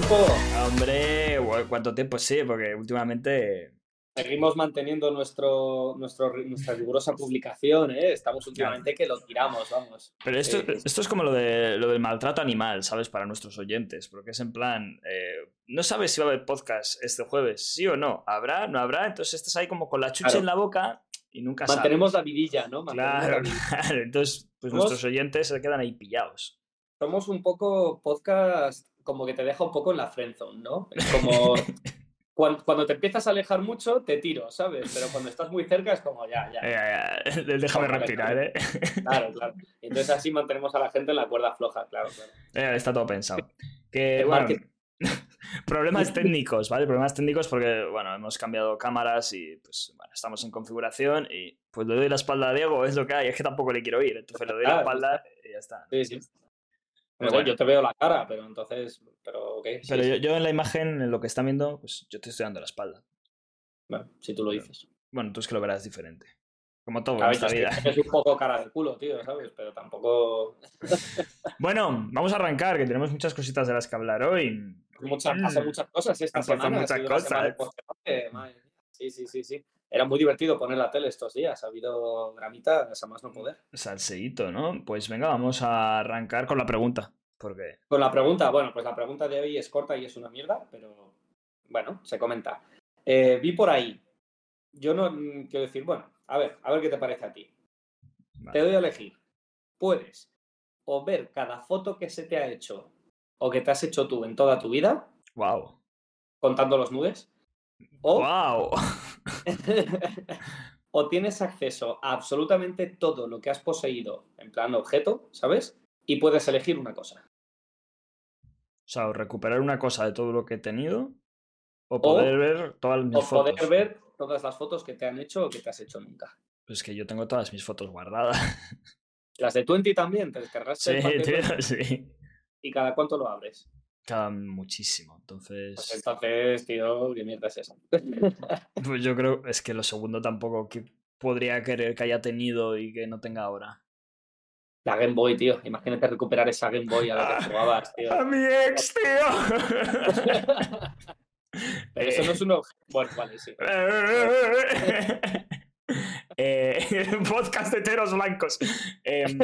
tiempo? Hombre, ¿cuánto tiempo? Sí, porque últimamente. Seguimos manteniendo nuestro, nuestro, nuestra rigurosa publicación, ¿eh? Estamos últimamente que lo tiramos, vamos. Pero esto, Eh, esto es como lo, de, lo del maltrato animal, ¿sabes? Para nuestros oyentes, porque es en plan, eh, no sabes si va a haber podcast este jueves, sí o no, habrá, no habrá, entonces estás ahí como con la chucha Claro. en la boca y nunca sabes. mantenemos la vidilla, ¿no? Mantenemos Claro, vidilla. claro, entonces pues Somos- nuestros oyentes se quedan ahí pillados. Somos un poco podcast como que te deja un poco en la friendzone, ¿no? Es como cuan- cuando, te empiezas a alejar mucho, te tiro, ¿sabes? Pero cuando estás muy cerca es como ya, ya. Eh, eh, déjame vale. ¿eh? Claro, claro. Entonces así mantenemos a la gente en la cuerda floja, claro, claro. Eh, Está todo pensado. Que, bueno, problemas técnicos, ¿vale? Problemas técnicos porque, bueno, hemos cambiado cámaras y, pues, bueno, estamos en configuración y, pues, le doy la espalda a Diego, es lo que hay, es que tampoco le quiero ir, entonces le doy la espalda y ya está. Sí, sí. Pero bueno. yo te veo la cara, pero entonces, pero ok. sí, Pero yo, yo en la imagen, en lo que está viendo, pues, yo te estoy dando la espalda. Bueno, si tú lo dices. Bueno, tú es que lo verás diferente. Como todo en esta vida. que es un poco cara de culo, tío, ¿sabes? Pero tampoco... Bueno, vamos a arrancar, que tenemos muchas cositas de las que hablar hoy. Muchas, Mm. muchas cosas esta semana. ha muchas semana cosas. mía. Sí, sí, sí, sí. Era muy divertido poner la tele estos días. Ha habido dramita a más no poder. Salseíto, ¿no? Pues venga, vamos a arrancar con la pregunta. Porque Con la pregunta, bueno, pues la pregunta de hoy es corta y es una mierda, pero bueno, se comenta. Eh, vi por ahí. Yo no mm, quiero decir, bueno, a ver, a ver qué te parece a ti. Vale. Te doy a elegir. Puedes o ver cada foto que se te ha hecho o que te has hecho tú en toda tu vida, ¡Wow! contando los nudes, o, ¡Wow! o tienes acceso a absolutamente todo lo que has poseído en plan objeto, ¿sabes? Y puedes elegir una cosa. O sea, o recuperar una cosa de todo lo que he tenido, o poder ver todas mis O fotos. poder ver todas las fotos que te han hecho o que te has hecho nunca. Pues que yo tengo todas mis fotos guardadas. Las de 20 también, te descargaste Sí, tío, 20 sí. y cada cuánto lo abres. Cada muchísimo. Pues Entonces, entonces, tío, ¿qué mierda es esa? pues yo creo, es que lo segundo tampoco que podría querer que haya tenido y que no tenga ahora. La Game Boy, tío. Imagínate recuperar esa Game Boy a la que jugabas, tío. ¡A mi ex, tío! Pero eso no es un objeto. Bueno, vale, sí. Eh, podcast de heteros blancos. Em,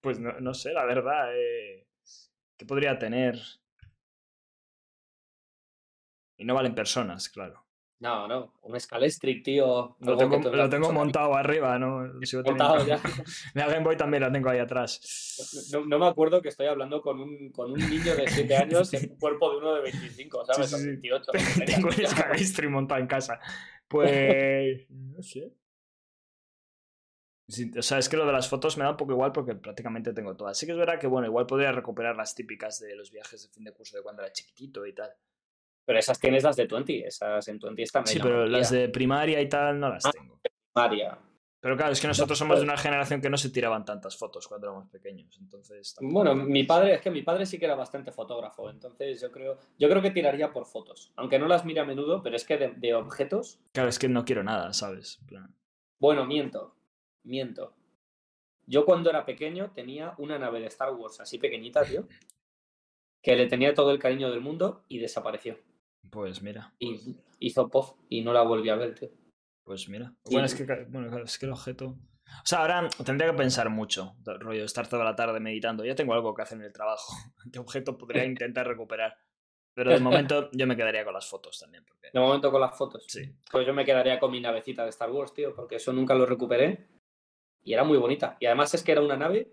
pues no, no sé, la verdad. Eh, ¿Qué podría tener? Y no valen personas, claro. No, no. Un Scalestric, tío. Lo tengo, que te- lo tengo montado arriba, ¿no? Sigo Montado ya. La Game Boy también la tengo ahí atrás. No, no me acuerdo que estoy hablando con un, con un niño de 7 años en un cuerpo de uno de 25, ¿sabes? Sí, sí, O sí. 28. lo que tenga, Tengo un tío. Scalistri montado en casa. Pues. No sé. O sea, es que lo de las fotos me da un poco igual porque prácticamente tengo todas. Sí que es verdad que, bueno, igual podría recuperar las típicas de los viajes de fin de curso de cuando era chiquitito y tal. Pero esas tienes las de 20. Esas en 20 están Sí, pero las de primaria y tal no las Ah. tengo. María. Pero claro, es que nosotros somos de una generación que no se tiraban tantas fotos cuando éramos pequeños. Entonces. tampoco- Bueno, mi padre, es que mi padre sí que era bastante fotógrafo, entonces yo creo, yo creo que tiraría por fotos, aunque no las mire a menudo, pero es que de, de objetos, Claro, es que no quiero nada, ¿sabes? Plan, bueno, miento, miento. Yo cuando era pequeño tenía una nave de Star Wars así pequeñita, tío, que le tenía todo el cariño del mundo y desapareció. Pues mira, Y hizo puff y no la volví a ver, tío. pues mira. Sí. Bueno, es que, bueno, claro, es que el objeto. O sea, ahora tendría que pensar mucho, rollo, estar toda la tarde meditando. Ya tengo algo que hacer en el trabajo. ¿Qué objeto podría intentar recuperar? Pero de momento yo me quedaría con las fotos también. Porque... De momento con las fotos. Sí. Pues yo me quedaría con mi navecita de Star Wars, tío, porque eso nunca lo recuperé y era muy bonita. Y además es que era una nave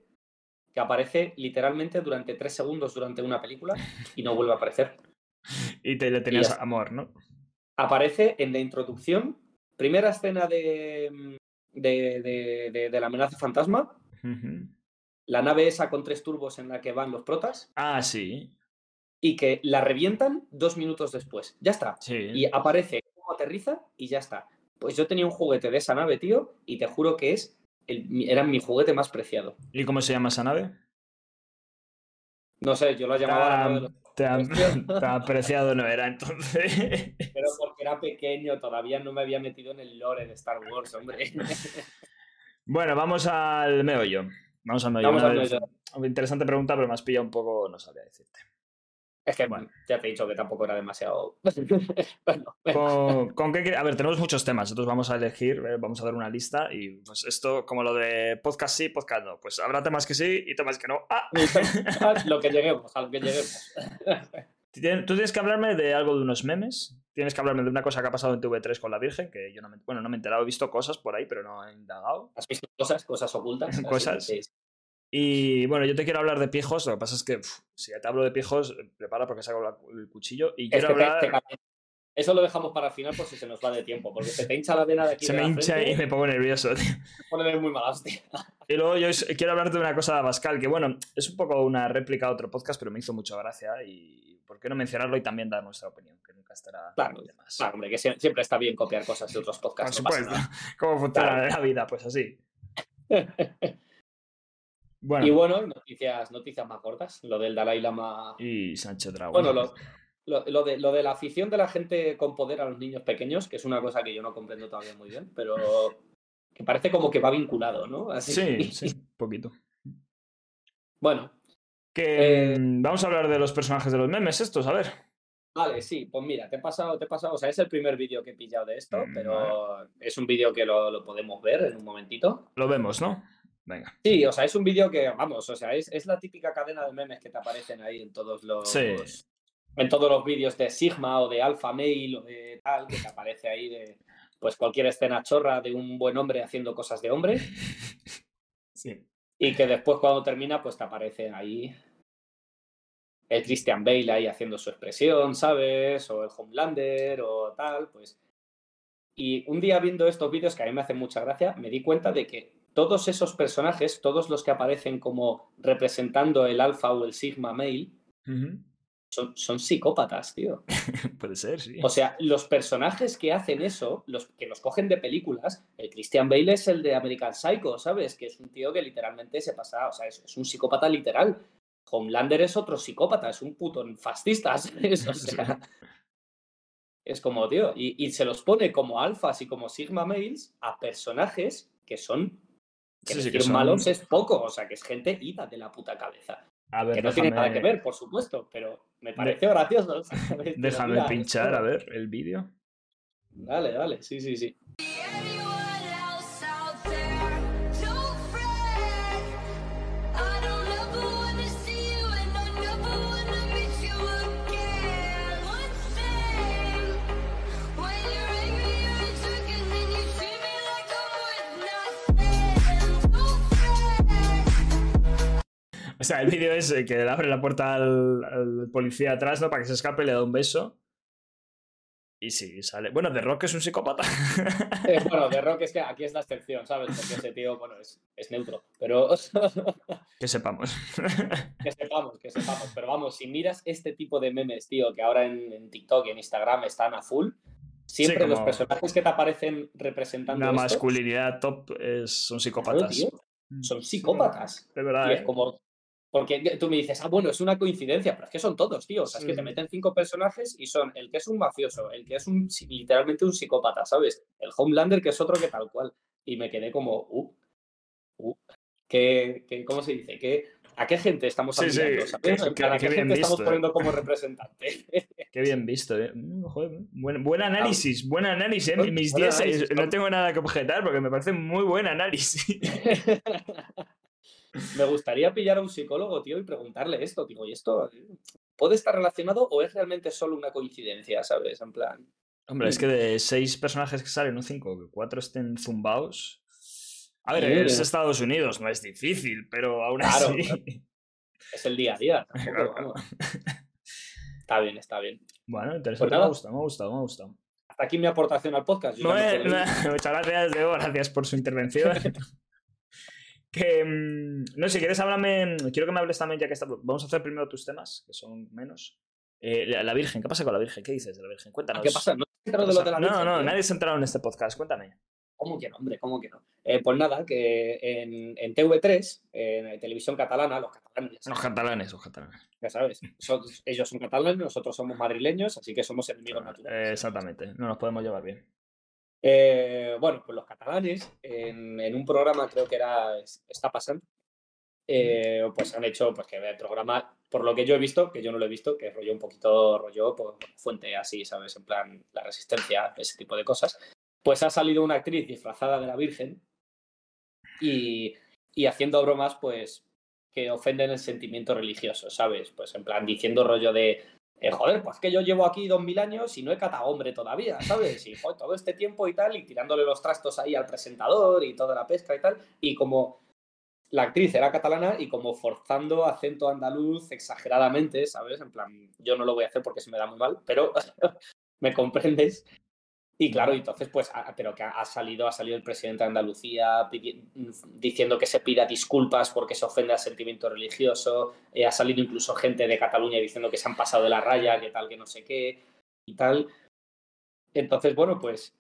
que aparece literalmente durante tres segundos durante una película y no vuelve a aparecer. Y te le tenías amor, ¿no? Aparece en la introducción, primera escena de, de, de- de- de la amenaza fantasma, la nave esa con tres turbos en la que van los protas Ah, sí. y que la revientan dos minutos después. Ya está. Sí. Y aparece cómo aterriza y ya está. Pues yo tenía un juguete de esa nave, tío, y te juro que es el- era mi juguete más preciado. ¿Y cómo se llama esa nave? No sé, yo lo llamaba la los- Tan, apreciado no era entonces. Pero porque era pequeño, todavía no me había metido en el lore de Star Wars, hombre. Bueno, vamos al meollo. Vamos al meollo. Vamos al meollo. Interesante pregunta, pero me has pillado un poco, no sabría decirte. Es que Bueno. ya te he dicho que tampoco era demasiado. bueno. ¿Con, con qué A ver, tenemos muchos temas, entonces vamos a elegir, eh, vamos a dar una lista y pues esto, como lo de podcast sí, podcast no. Pues habrá temas que sí y temas que no. ¡Ah! lo que lleguemos, a lo que lleguemos. Tú tienes que hablarme de algo de unos memes. Tienes que hablarme de una cosa que ha pasado en TV3 con la Virgen, que yo no me, bueno, no me he enterado, he visto cosas por ahí, pero no he indagado. ¿Has visto cosas, cosas ocultas? Cosas. sí. Y bueno, yo te quiero hablar de pijos, lo que pasa es que si te hablo de pijos, eh, prepara porque saco la- el cuchillo y quiero te- hablar... te. Eso lo dejamos para el final por si se nos va de tiempo, porque se te hincha la vena de aquí Se de me la hincha frente, y me pongo nervioso, tío. muy mala hostia. Y luego yo es- quiero hablar de una cosa de Abascal, que bueno, es un poco una réplica a otro podcast, pero me hizo mucha gracia y ¿por qué no mencionarlo y también dar nuestra opinión? Que nunca estará Claro. Claro, hombre, que sie- siempre está bien copiar cosas de otros Por podcasts. no pasa supuesto. ¿Cómo funciona Claro. la vida? Pues así. Bueno, Y bueno, noticias, noticias más cortas. Lo del Dalai Lama. y Sánchez Dragón. Bueno, lo, lo, lo de, lo de la afición de la gente con poder a los niños pequeños, que es una cosa que yo no comprendo todavía muy bien, pero que parece como que va vinculado, ¿no? Así. Sí, sí, un poquito. Bueno, Que Eh, mm, vamos a hablar de los personajes de los memes estos, a ver. vale, sí, pues mira, te he pasado, te he pasado, o sea, es el primer vídeo que he pillado de esto, Mm, pero es un vídeo que lo, lo podemos ver en un momentito. Lo vemos, ¿no? Venga. Sí, o sea, es un vídeo que, vamos, o sea, es, es la típica cadena de memes que te aparecen ahí en todos los. Sí. En todos los vídeos de Sigma o de Alpha Mail o de tal, que te aparece ahí de. Pues cualquier escena chorra de un buen hombre haciendo cosas de hombre. Sí. Y que después, cuando termina, pues te aparece ahí. El Christian Bale ahí haciendo su expresión, ¿sabes? O el Homelander o tal, pues. Y un día viendo estos vídeos que a mí me hacen mucha gracia, me di cuenta de que todos esos personajes, todos los que aparecen como representando el alfa o el sigma male, son, son psicópatas, tío. Puede ser, sí. O sea, los personajes que hacen eso, los que los cogen de películas, el Christian Bale es el de American Psycho, ¿sabes? Que es un tío que literalmente se pasa, o sea, es, es un psicópata literal. Homelander es otro psicópata, es un puto fascista, ¿sabes? O sea, es como, tío, y, y se los pone como alfas y como sigma males a personajes que son, que Sí, sí, que decir son- malos es poco, o sea, que es gente ida de la puta cabeza. A ver, Que no tiene nada que ver, por supuesto, pero me pareció gracioso. ¿sabes? Déjame pinchar, a ver, el vídeo. Dale, dale, sí, sí, sí. O sea, el vídeo es que le abre la puerta al, al policía atrás, ¿no? Para que se escape le da un beso. Y sí, sale. Bueno, The Rock es un psicópata. Eh, bueno, de Rock es que aquí es la excepción, ¿sabes? Porque ese tío, bueno, es, es neutro. Pero que sepamos. que sepamos, que sepamos. Pero vamos, si miras este tipo de memes, tío, que ahora en, en TikTok y en Instagram están a full, siempre los como- personajes que te aparecen representando Una esto, masculinidad top es- son claro, psicópatas. tío, son psicópatas. De verdad, Y es ¿eh? como. Porque tú me dices, ah, bueno, es una coincidencia, pero es que son todos, tío. O sea, es que te meten cinco personajes y son el que es un mafioso, el que es un literalmente un psicópata, ¿sabes? El Homelander, que es otro que tal cual. Y me quedé como, uh, uh, ¿qué, qué- cómo se dice? ¿Qué, ¿A qué gente estamos Sí, sí, admirando, ¿sabes? Plan, ¿A qué qué gente estamos visto, eh. poniendo como representante? Qué bien visto, ¿eh? Mm, joder, buen, buen análisis, buen análisis. ¿eh? Mis buen 10 análisis, no ¿no? tengo nada que objetar porque me parece muy buen análisis. me gustaría pillar a un psicólogo, tío, y preguntarle esto. Digo, ¿y esto puede estar relacionado o es realmente solo una coincidencia, ¿sabes? En plan. Hombre, es que de seis personajes que salen, no cinco, que cuatro estén zumbados. A ver, es pero- Estados Unidos, no es difícil, pero aún Claro, así. claro. Es el día a día. tampoco, Claro, vamos. Está bien, está bien. Bueno, interesante, Pues me ha gustado, me ha gustado, me ha gustado. Hasta aquí mi aportación al podcast. Yo No, eh, no, muchas gracias, Diego, gracias por su intervención. que, mm, no, si quieres, háblame, quiero que me hables también, ya que está, vamos a hacer primero tus temas, que son menos. Eh, la, la Virgen, ¿qué pasa con la Virgen? ¿Qué dices de la Virgen? Cuéntanos. ¿Qué pasa? ¿No te de ¿Qué lo de la? No, no, tío? nadie se ha enterado en este podcast, cuéntame. ¿Cómo que no, hombre? ¿Cómo que no? Eh, pues nada, que en, en TV3, en televisión catalana, los catalanes, Los catalanes, los catalanes. ya sabes, son- ellos son catalanes, nosotros somos madrileños, así que somos enemigos Eh, naturales. exactamente, no nos podemos llevar bien. Eh, bueno, pues los catalanes, en, un programa creo que era es- Está pasando, eh, pues han hecho pues que el programa, por lo que yo he visto, que yo no lo he visto, que es rollo un poquito rollo pues, fuente así, ¿sabes? En plan, la resistencia, ese tipo de cosas. Pues ha salido una actriz disfrazada de la Virgen y, y haciendo bromas, pues, que ofenden el sentimiento religioso, ¿sabes? Pues en plan, diciendo rollo de, eh, joder, pues que yo llevo aquí dos mil años y no he catado todavía, ¿sabes? Y todo este tiempo y tal, y tirándole los trastos ahí al presentador y toda la pesca y tal, y como la actriz era catalana y como forzando acento andaluz exageradamente, ¿sabes? En plan, yo no lo voy a hacer porque se me da muy mal, pero me comprendes. Y claro, entonces, pues, a- pero que ha salido, ha salido el presidente de Andalucía pidi- diciendo que se pida disculpas porque se ofende al sentimiento religioso. eh, ha salido incluso gente de Cataluña diciendo que se han pasado de la raya, que tal, que no sé qué y tal. Entonces, bueno, pues,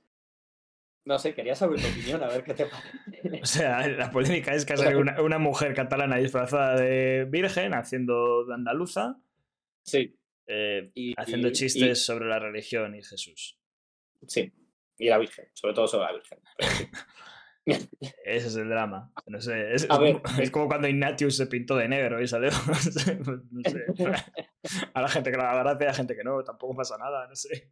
no sé, quería saber tu opinión, a ver qué te parece. O sea, la polémica es que ha salido una, una mujer catalana disfrazada de virgen haciendo de andaluza, Sí, eh, y, haciendo y- chistes sobre la religión y Jesús. Sí, y la Virgen, sobre todo sobre la Virgen. sí. Ese es el drama. No sé, es, ver, como, es como cuando Ignatius se pintó de negro y salió. no sé, no sé. A la gente que le da gracia, a gente que no, tampoco pasa nada, no sé.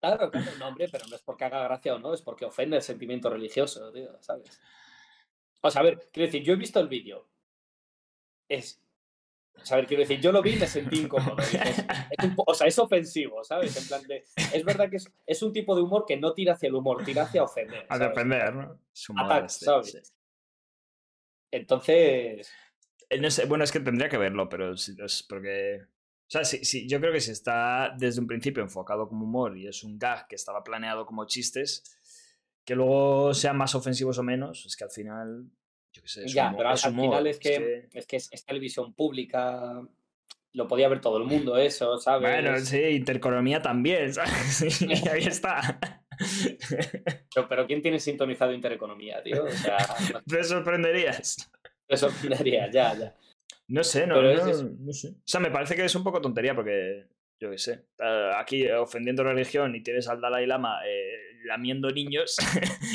Claro, claro, no, hombre, pero no es porque haga gracia o no, es porque ofende el sentimiento religioso, tío, ¿sabes? O sea, a ver, quiero decir, yo he visto el vídeo. Es. O sea, quiero decir, yo lo vi y me sentí incómodo. dices, es un po- o sea, es ofensivo, ¿sabes? En plan de. Es verdad que es, es un tipo de humor que no tira hacia el humor, tira hacia ofender. A defender, ¿no? Ataque, este, ¿sabes? sí. Entonces. Eh, no sé, bueno, es que tendría que verlo, pero es porque. O sea, sí, sí, yo creo que si está desde un principio enfocado como humor y es un gag que estaba planeado como chistes, que luego sean más ofensivos o menos, es que al final. Yo qué sé, es ya, humor, pero al, es al humor, final es que, es que es, es televisión pública. Lo podía ver todo el mundo, eso, ¿sabes? Bueno, sí, intereconomía también, ¿sabes? Y ahí está. Pero, pero ¿quién tiene sintonizado Intereconomía, tío? O sea, no Te sorprenderías. te sorprendería, ya, ya. No sé, no, es no- sé. O sea, me parece que es un poco tontería porque, yo qué sé, eh, aquí ofendiendo religión y tienes al Dalai Lama eh, lamiendo niños,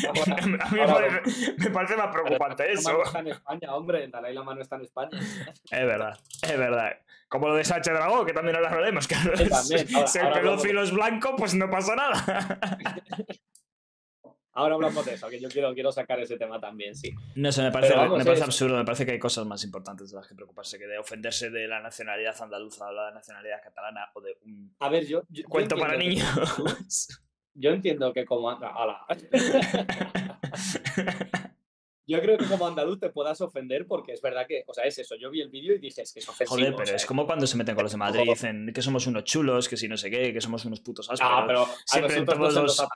Ahora- a mí me parece, me parece más preocupante eso. Lama no está en España, hombre, Dalai Lama no está en España. Es verdad, es verdad. Como lo de Sacha Dragó, que también ahora hablaremos, que Sí, también. Ahora- si el pedófilo es blanco, pues no pasa nada. Ahora hablamos de eso, que yo quiero, quiero sacar ese tema también, sí. No sé, me parece, Pero vamos, me parece es- absurdo, me parece que hay cosas más importantes de las que preocuparse que de ofenderse de la nacionalidad andaluza o la nacionalidad catalana o de un A ver, yo. yo- yo cuento para niños. Yo entiendo que como. hala. Yo creo que como andaluz te puedas ofender porque es verdad que, o sea, es eso. Yo vi el vídeo y dije, es que es ofensivo. Joder, o pero sea, es como cuando se meten con los de Madrid y dicen que somos unos chulos, que si no sé qué, que somos unos putos ásperos. Ah, pero siempre nosotros todos nos los-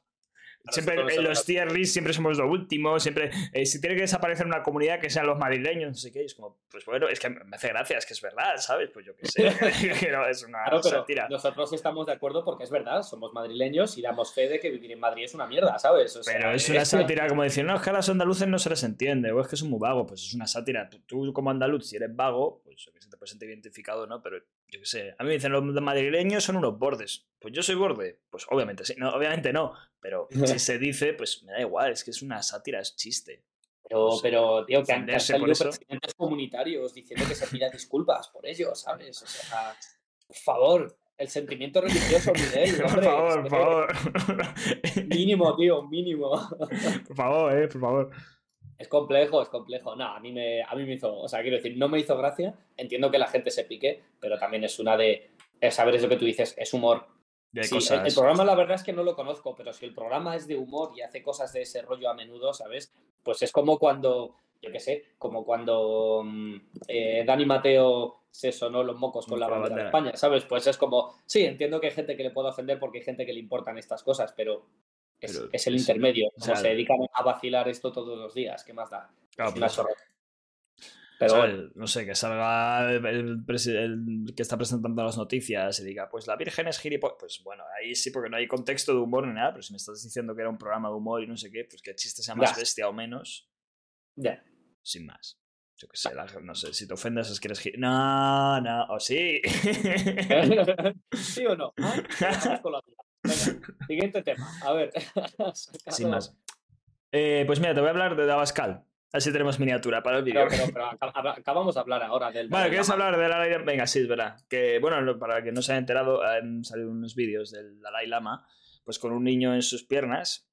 Siempre en se los tier list siempre somos lo último, siempre eh, si tiene que desaparecer una comunidad que sean los madrileños, no sé qué, es como, pues bueno, es que me hace gracia, es que es verdad, ¿sabes? Pues yo qué sé, no, es una Claro, pero sátira. nosotros estamos de acuerdo porque es verdad, somos madrileños y damos fe de que vivir en Madrid es una mierda, ¿sabes? O sea, Pero es una sátira como decir, no, es que a los andaluces no se les entiende, o es que son muy vagos, pues es una sátira. Tú, tú como andaluz, si eres vago, pues que sé, te sentir identificado, ¿no? Pero yo qué sé, a mí me dicen los madrileños son unos bordes. Pues yo soy borde. Pues obviamente sí, no, obviamente no, pero si se dice, pues me da igual, es que es una sátira, es chiste. Pero, pero tío, que han, salido presidentes comunitarios diciendo que se pida disculpas por ello, ¿sabes? O sea, por favor, el sentimiento religioso, Miguel, por favor, por que- favor. Mínimo, tío, mínimo. por favor, eh, por favor. Es complejo, es complejo. No, a mí me, a mí me hizo, o sea, quiero decir, no me hizo gracia. Entiendo que la gente se pique, pero también es una de, saber es lo que tú dices, es humor. De Sí, el- cosas. el, programa la verdad es que no lo conozco, pero si el programa es de humor y hace cosas de ese rollo a menudo, ¿sabes? Pues es como cuando, yo qué sé, como cuando mm, eh, Dani Mateo se sonó los mocos con la Con la bandera de. España, ¿sabes? Pues es como, sí, entiendo que hay gente que le puede ofender porque hay gente que le importan estas cosas, pero es, Pero es el intermedio. o Como sea, se dedican a vacilar esto todos los días, ¿qué más da? Claro, es una pues. Pero No sé, que salga el, el presi- el que está presentando las noticias y diga, pues la Virgen es gilipollas. Pues bueno, ahí sí, porque no hay contexto de humor ni nada, pero si me estás diciendo que era un programa de humor y no sé qué, pues que el chiste sea más Ya. bestia o menos, ya. sin más. Yo qué sé, la- no sé, si te ofendes es que eres gilipollas. No, no, o sí. ¿Sí o no? Ah, Venga, siguiente tema. A ver. sin más. Eh, pues mira, te voy a hablar de Abascal. Así tenemos miniatura para el vídeo. Pero, pero, pero acab- acab- acabamos de hablar ahora del. Bueno, ¿quieres hablar del Dalai Lama? Venga, sí, es verdad. Que, bueno, para que no se haya enterado, han salido unos vídeos del Dalai Lama, pues con un niño en sus piernas,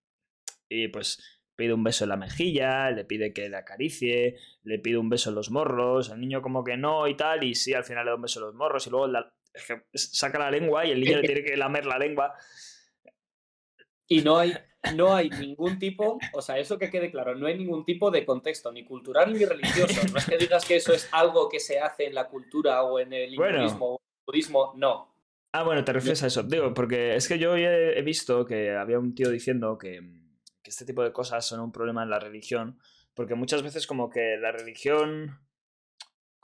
y pues pide un beso en la mejilla, le pide que le acaricie, le pide un beso en los morros, el niño como que no y tal, y sí, al final le da un beso en los morros, y luego la- es que saca la lengua y el niño le tiene que lamer la lengua. Y no hay, no hay ningún tipo, o sea, eso que quede claro, no hay ningún tipo de contexto, ni cultural ni religioso. No es que digas que eso es algo que se hace en la cultura o en el Bueno. hinduismo o en el budismo, no. Ah, bueno, te refieres a eso. Digo, porque es que yo he, he visto que había un tío diciendo que, que este tipo de cosas son un problema en la religión, porque muchas veces como que la religión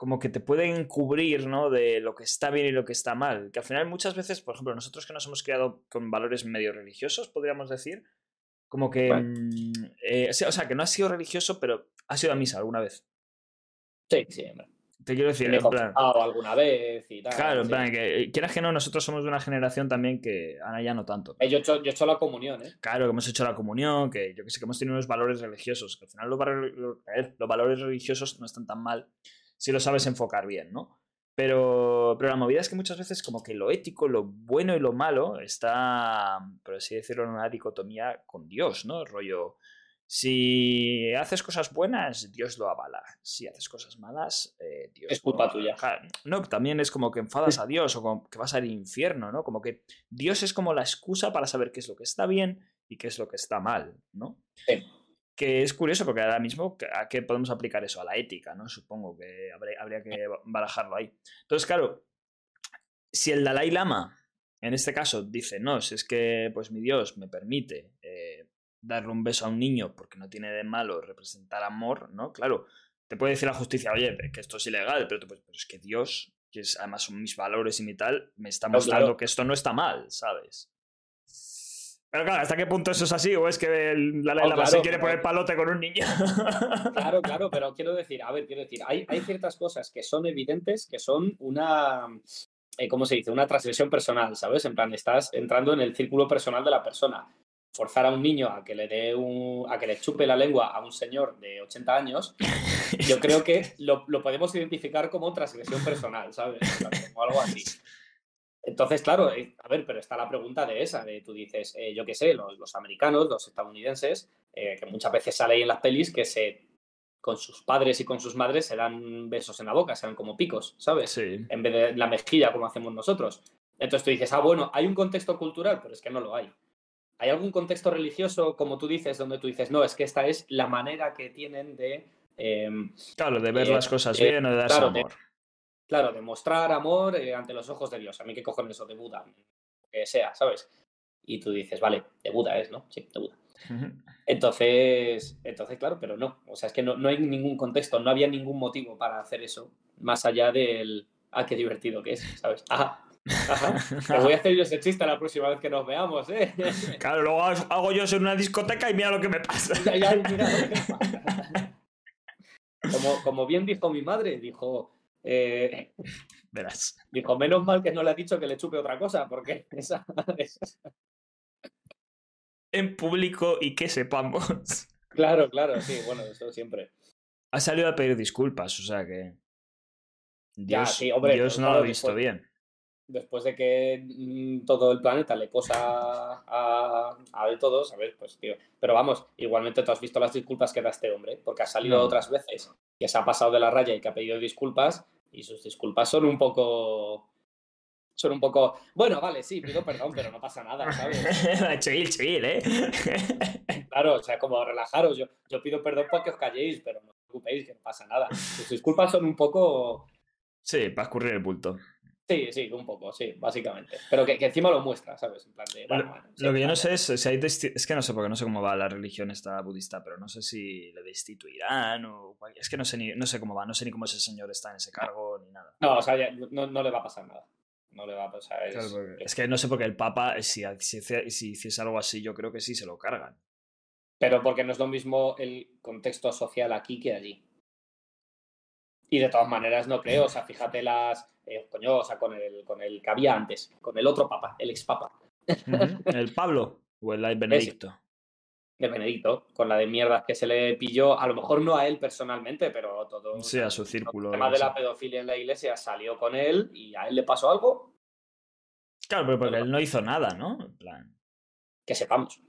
como que te pueden cubrir, ¿no? De lo que está bien y lo que está mal. Que al final muchas veces, por ejemplo, nosotros que nos hemos criado con valores medio religiosos, podríamos decir, como que... Bueno. mm, eh, o sea- que no has sido religioso, pero has ido a misa alguna vez. Sí, sí, hombre. Te quiero decir, en plan... alguna vez y tal. Claro, en sí. plan, que eh, quieras que no, nosotros somos de una generación también que ahora ya no tanto. Eh, Yo he, hecho, yo he hecho la comunión, ¿eh? Claro, que hemos hecho la comunión, que yo que sé, que hemos tenido unos valores religiosos, que al final los, los valores religiosos no están tan mal si lo sabes enfocar bien, ¿no? Pero, pero la movida es que muchas veces como que lo ético, lo bueno y lo malo está, por así decirlo, en una dicotomía con Dios, ¿no? Rollo, si haces cosas buenas, Dios lo avala. Si haces cosas malas, eh, Dios... Es culpa lo- tuya. No, también es como que enfadas a Dios o como que vas al infierno, ¿no? Como que Dios es como la excusa para saber qué es lo que está bien y qué es lo que está mal, ¿no? Sí. Que es curioso porque ahora mismo, ¿a qué podemos aplicar eso? A la ética, ¿no? Supongo que habría, habría que barajarlo ahí. Entonces, claro, si el Dalai Lama, en este caso, dice, no, si es que pues mi Dios me permite eh, darle un beso a un niño porque no tiene de malo representar amor, ¿no? Claro, te puede decir la justicia, oye, que esto es ilegal, pero, tú, pues, pero es que Dios, que es, además son mis valores y mi tal, me está mostrando claro. que esto no está mal, ¿sabes? Pero claro, ¿hasta qué punto eso es así? ¿O es que el Dalai No, Lama se claro, quiere poner palote con un niño? Claro, claro, pero quiero decir, a ver, quiero decir, hay, hay ciertas cosas que son evidentes, que son una, eh, ¿cómo se dice? Una transgresión personal, ¿sabes? En plan, estás entrando en el círculo personal de la persona. Forzar a un niño a que le dé un, a que le chupe la lengua a un señor de 80 años, yo creo que lo, lo podemos identificar como transgresión personal, ¿sabes? Como algo así. Entonces, claro, eh, a ver, pero está la pregunta de esa, de tú dices, eh, yo qué sé, los, los americanos, los estadounidenses, eh, que muchas veces sale ahí en las pelis que se con sus padres y con sus madres se dan besos en la boca, se dan como picos, ¿sabes? sí. En vez de la mejilla como hacemos nosotros. Entonces tú dices, ah, bueno, hay un contexto cultural, pero es que no lo hay. ¿Hay algún contexto religioso, como tú dices, donde tú dices, no, es que esta es la manera que tienen de, em, Claro, de ver las cosas bien o de darse claro, de- amor. Claro, de mostrar amor eh, ante los ojos de Dios? A mí qué cojones eso de Buda, que sea, ¿sabes? Y tú dices, vale, de Buda es, ¿no? Sí, de Buda. Entonces, entonces, claro, pero no. O sea, es que no, no hay ningún contexto, no había ningún motivo para hacer eso, más allá del, ah, qué divertido que es, ¿sabes? Ajá, ajá. Te voy a hacer yo ese chiste la próxima vez que nos veamos, ¿eh? Claro, luego hago yo eso en una discoteca y mira lo que me pasa. Ya, ya, mira lo que pasa. Como, como bien dijo mi madre, dijo, eh, Verás. dijo, menos mal que no le ha dicho que le chupe otra cosa, porque esa, esa- En público y que sepamos. Claro, claro, sí, bueno, eso siempre. Ha salido a pedir disculpas, o sea que. Dios, sí, hombre, Dios no lo ha visto bien. Después de que mm, todo el planeta le cosa a, a de todo, ¿sabes? Pues, tío. Pero vamos, igualmente tú has visto las disculpas que da este hombre, porque ha salido No. otras veces que se ha pasado de la raya y que ha pedido disculpas, y sus disculpas son un poco. Son un poco. Bueno, vale, sí, pido perdón, pero no pasa nada, ¿sabes? chill, chill, ¿eh? Claro, o sea, como relajaros. Yo, yo pido perdón porque os calléis, pero no os preocupéis, que no pasa nada. Sus disculpas son un poco. sí, para escurrir el bulto. Sí, sí, un poco, sí, básicamente. Pero que, que encima lo muestra, ¿sabes? En plan de. Bueno, bueno, sí, Lo que yo no sé es si hay es que no sé porque no sé cómo va la religión esta budista, pero no sé si le destituirán o es que no sé ni no sé cómo va, no sé ni cómo ese señor está en ese cargo ni nada. No, o sea, ya no, no le va a pasar nada. No le va a pasar. Es, Claro, es que no sé porque el Papa si, si, hice- si hiciese algo así, yo creo que sí se lo cargan. Pero porque no es lo mismo el contexto social aquí que allí. Y de todas maneras no creo, o sea, fíjate las. eh, coño, o sea, con el, con el que había antes, con el otro papa, el ex papa. El Pablo o el Benedicto. de Benedicto, con la de mierdas que se le pilló, a lo mejor no a él personalmente, pero todo Sí, a su círculo. el tema de la pedofilia en la iglesia salió con él y a él le pasó algo, Claro, pero porque él no hizo nada, ¿no? En plan. que sepamos.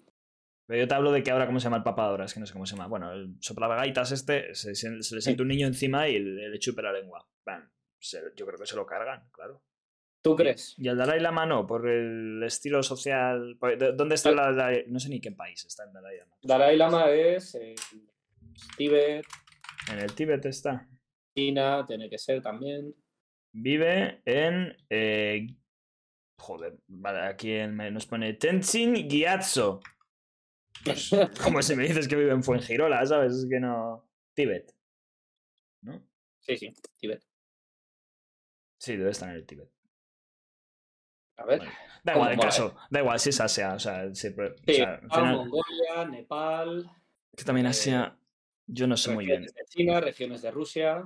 Pero yo te hablo de que ahora, ¿cómo se llama el papa ahora? Es que no sé cómo se llama. Bueno, el soplagaitas este, se, se- se le siente un niño encima y le, le chupe la lengua. Se- yo creo que se lo cargan, claro. ¿Tú crees? Y el Dalai Lama no, por el estilo social. por- ¿de- ¿Dónde está el Dalai No sé ni qué país está el Dalai Lama. Dalai Lama es en Tíbet, En el Tíbet está. China, tiene que ser también. Vive en. eh, joder, vale, aquí en- nos pone Tenzin Gyatso. Pues, como si me dices que vive en Fuengirola, ¿sabes? Es que no. Tíbet. ¿No? Sí, sí, Tíbet. Sí, debe estar en el Tíbet. A ver. Da ¿Cómo igual el caso. Da igual si es Asia. O sea, siempre. o Sí, sea, al final- Mongolia, Nepal, que también eh, Asia. Yo no sé muy bien de China, regiones de Rusia.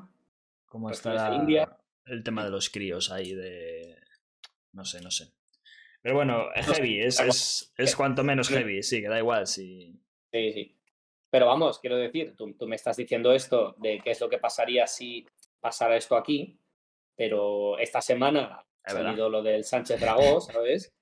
cómo está de India. el tema de los críos ahí de. No sé, no sé. Pero bueno, sé, heavy, es, es, es cuanto menos No- heavy, sí, que da igual si. Sí, sí. Pero vamos, quiero decir, tú, tú me estás diciendo esto de qué es lo que pasaría si pasara esto aquí, pero esta semana ha Es salido lo del Sánchez Dragó, ¿sabes?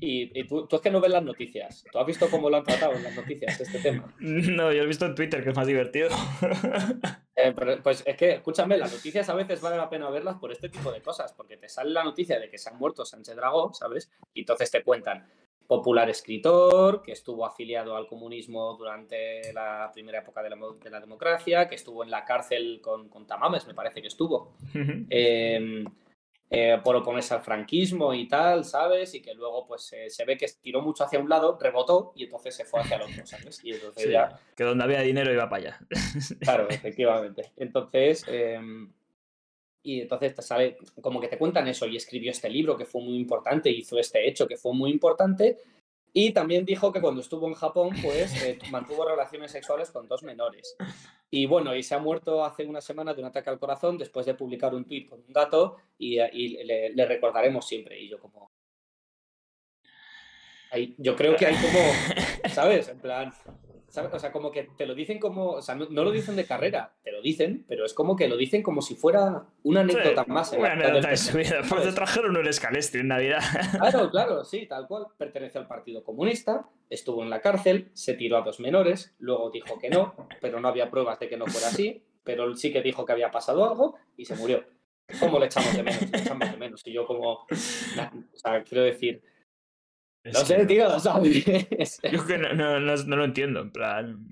Y, y tú, tú es que no ves las noticias. ¿Tú has visto cómo lo han tratado en las noticias este tema? No, yo lo he visto en Twitter, que es más divertido. Eh, pero, pues es que, escúchame, las noticias a veces vale la pena verlas por este tipo de cosas, porque te sale la noticia de que se han muerto Sánchez Dragó, ¿sabes? Y entonces te cuentan, popular escritor, que estuvo afiliado al comunismo durante la primera época de la, mo- de la democracia, que estuvo en la cárcel con, con Tamames, me parece que estuvo, eh, eh, por oponerse al franquismo y tal, ¿sabes? Y que luego pues eh, se ve que tiró mucho hacia un lado, rebotó y entonces se fue hacia el otro, ¿sabes? Y entonces Sí, ya que donde había dinero iba para allá. Claro, efectivamente. Entonces, eh, y entonces te sale como que te cuentan eso y escribió este libro que fue muy importante, hizo este hecho que fue muy importante y también dijo que cuando estuvo en Japón, pues eh, mantuvo relaciones sexuales con dos menores. Y bueno, y se ha muerto hace una semana de un ataque al corazón después de publicar un tuit con un gato y, y le, le recordaremos siempre. Y yo como... Ahí- yo creo que hay como, ¿sabes? En plan, ¿sabes? O sea, como que te lo dicen como, o sea, no, no lo dicen de carrera, te lo dicen, pero es como que lo dicen como si fuera una anécdota más. Una anécdota de su vida. Pues te trajeron un escalestri en Navidad. Claro, claro, sí, tal cual. Pertenece al Partido Comunista, estuvo en la cárcel, se tiró a dos menores, luego dijo que no, pero no había pruebas de que no fuera así, pero sí que dijo que había pasado algo y se murió. ¿Cómo le echamos de menos? Le echamos de menos. Y yo como, o sea, quiero decir, no que sé, tío, ¿sabes? Yo que no, no- no- no lo entiendo, en plan.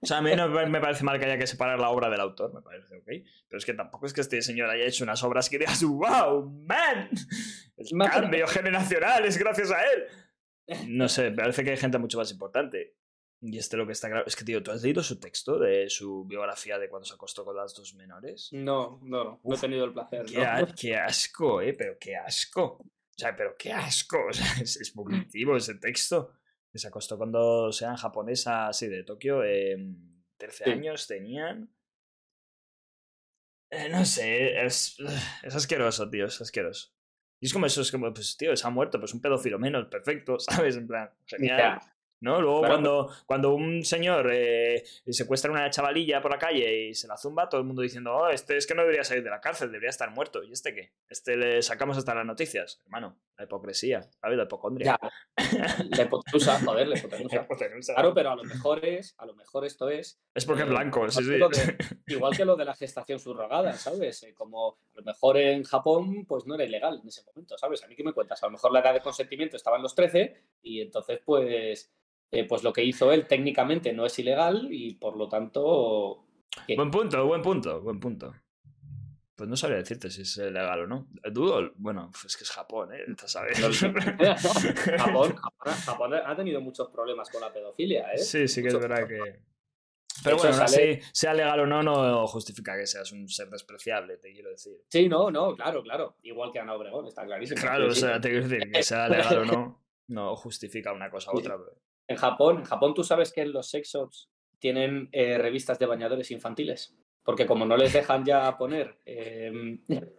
O sea, a mí no me me parece mal que haya que separar la obra del autor, me parece ok. Pero es que tampoco es que este señor haya hecho unas obras que digas, ¡Wow, man! El Imagínate. cambio generacional es gracias a él. No sé, parece que hay gente mucho más importante. Y este lo que está claro. Es que, tío, ¿tú has leído su texto de su biografía de cuando se acostó con las dos menores? No, no, no, no he Uf, tenido el placer. Qué, ¿no? qué asco, ¿eh? Pero qué asco. O sea, pero qué asco. O sea, es, es vomitivo ese texto. Que se acostó cuando sean japonesas así de Tokio. Eh, 13 Sí. años tenían. Eh, no sé, es, es asqueroso, tío, es asqueroso. Y es como eso, es como, pues, tío, se ha muerto, pues un pedófilo menos, perfecto, ¿sabes? En plan, genial. ¿No? Luego cuando, cuando un señor eh, secuestra a una chavalilla por la calle y se la zumba, todo el mundo diciendo, oh, este es que no debería salir de la cárcel, debería estar muerto. ¿Y este qué? Este le sacamos hasta las noticias. Hermano, la hipocresía, ¿sabes? La hipocondria. Ya. La hipotenusa, joder, la hipotenusa. Hipotenusa. Claro, pero a lo mejor es, a lo mejor esto es Es porque es Eh, blanco, sí, sí. igual que lo de- igual que lo de la gestación subrogada, ¿sabes? Eh, Como a lo mejor en Japón pues no era ilegal en ese momento, ¿sabes? A mí qué me cuentas, a lo mejor la edad de consentimiento estaba en los 13 y entonces pues eh, pues lo que hizo él técnicamente no es ilegal y por lo tanto ¿qué? Buen punto, buen punto, buen punto. Pues no sabría decirte si es legal o no. Dudo, bueno, es que es Japón, ¿eh? Sabes. No sé. Japón, Japón, Japón ha tenido muchos problemas con la pedofilia, ¿eh? Sí, sí que es verdad problemas. que. Pero Eso bueno, sale- así, sea legal o no, no justifica que seas un ser despreciable, te quiero decir. Sí, no, no, claro, claro. Igual que Ana Obregón, está clarísimo. Claro, o sea, te quiero decir que sea legal o no, no justifica una cosa u otra. pero- En Japón, en Japón tú sabes que en los sex shops tienen eh, revistas de bañadores infantiles. Porque como no les dejan ya poner eh,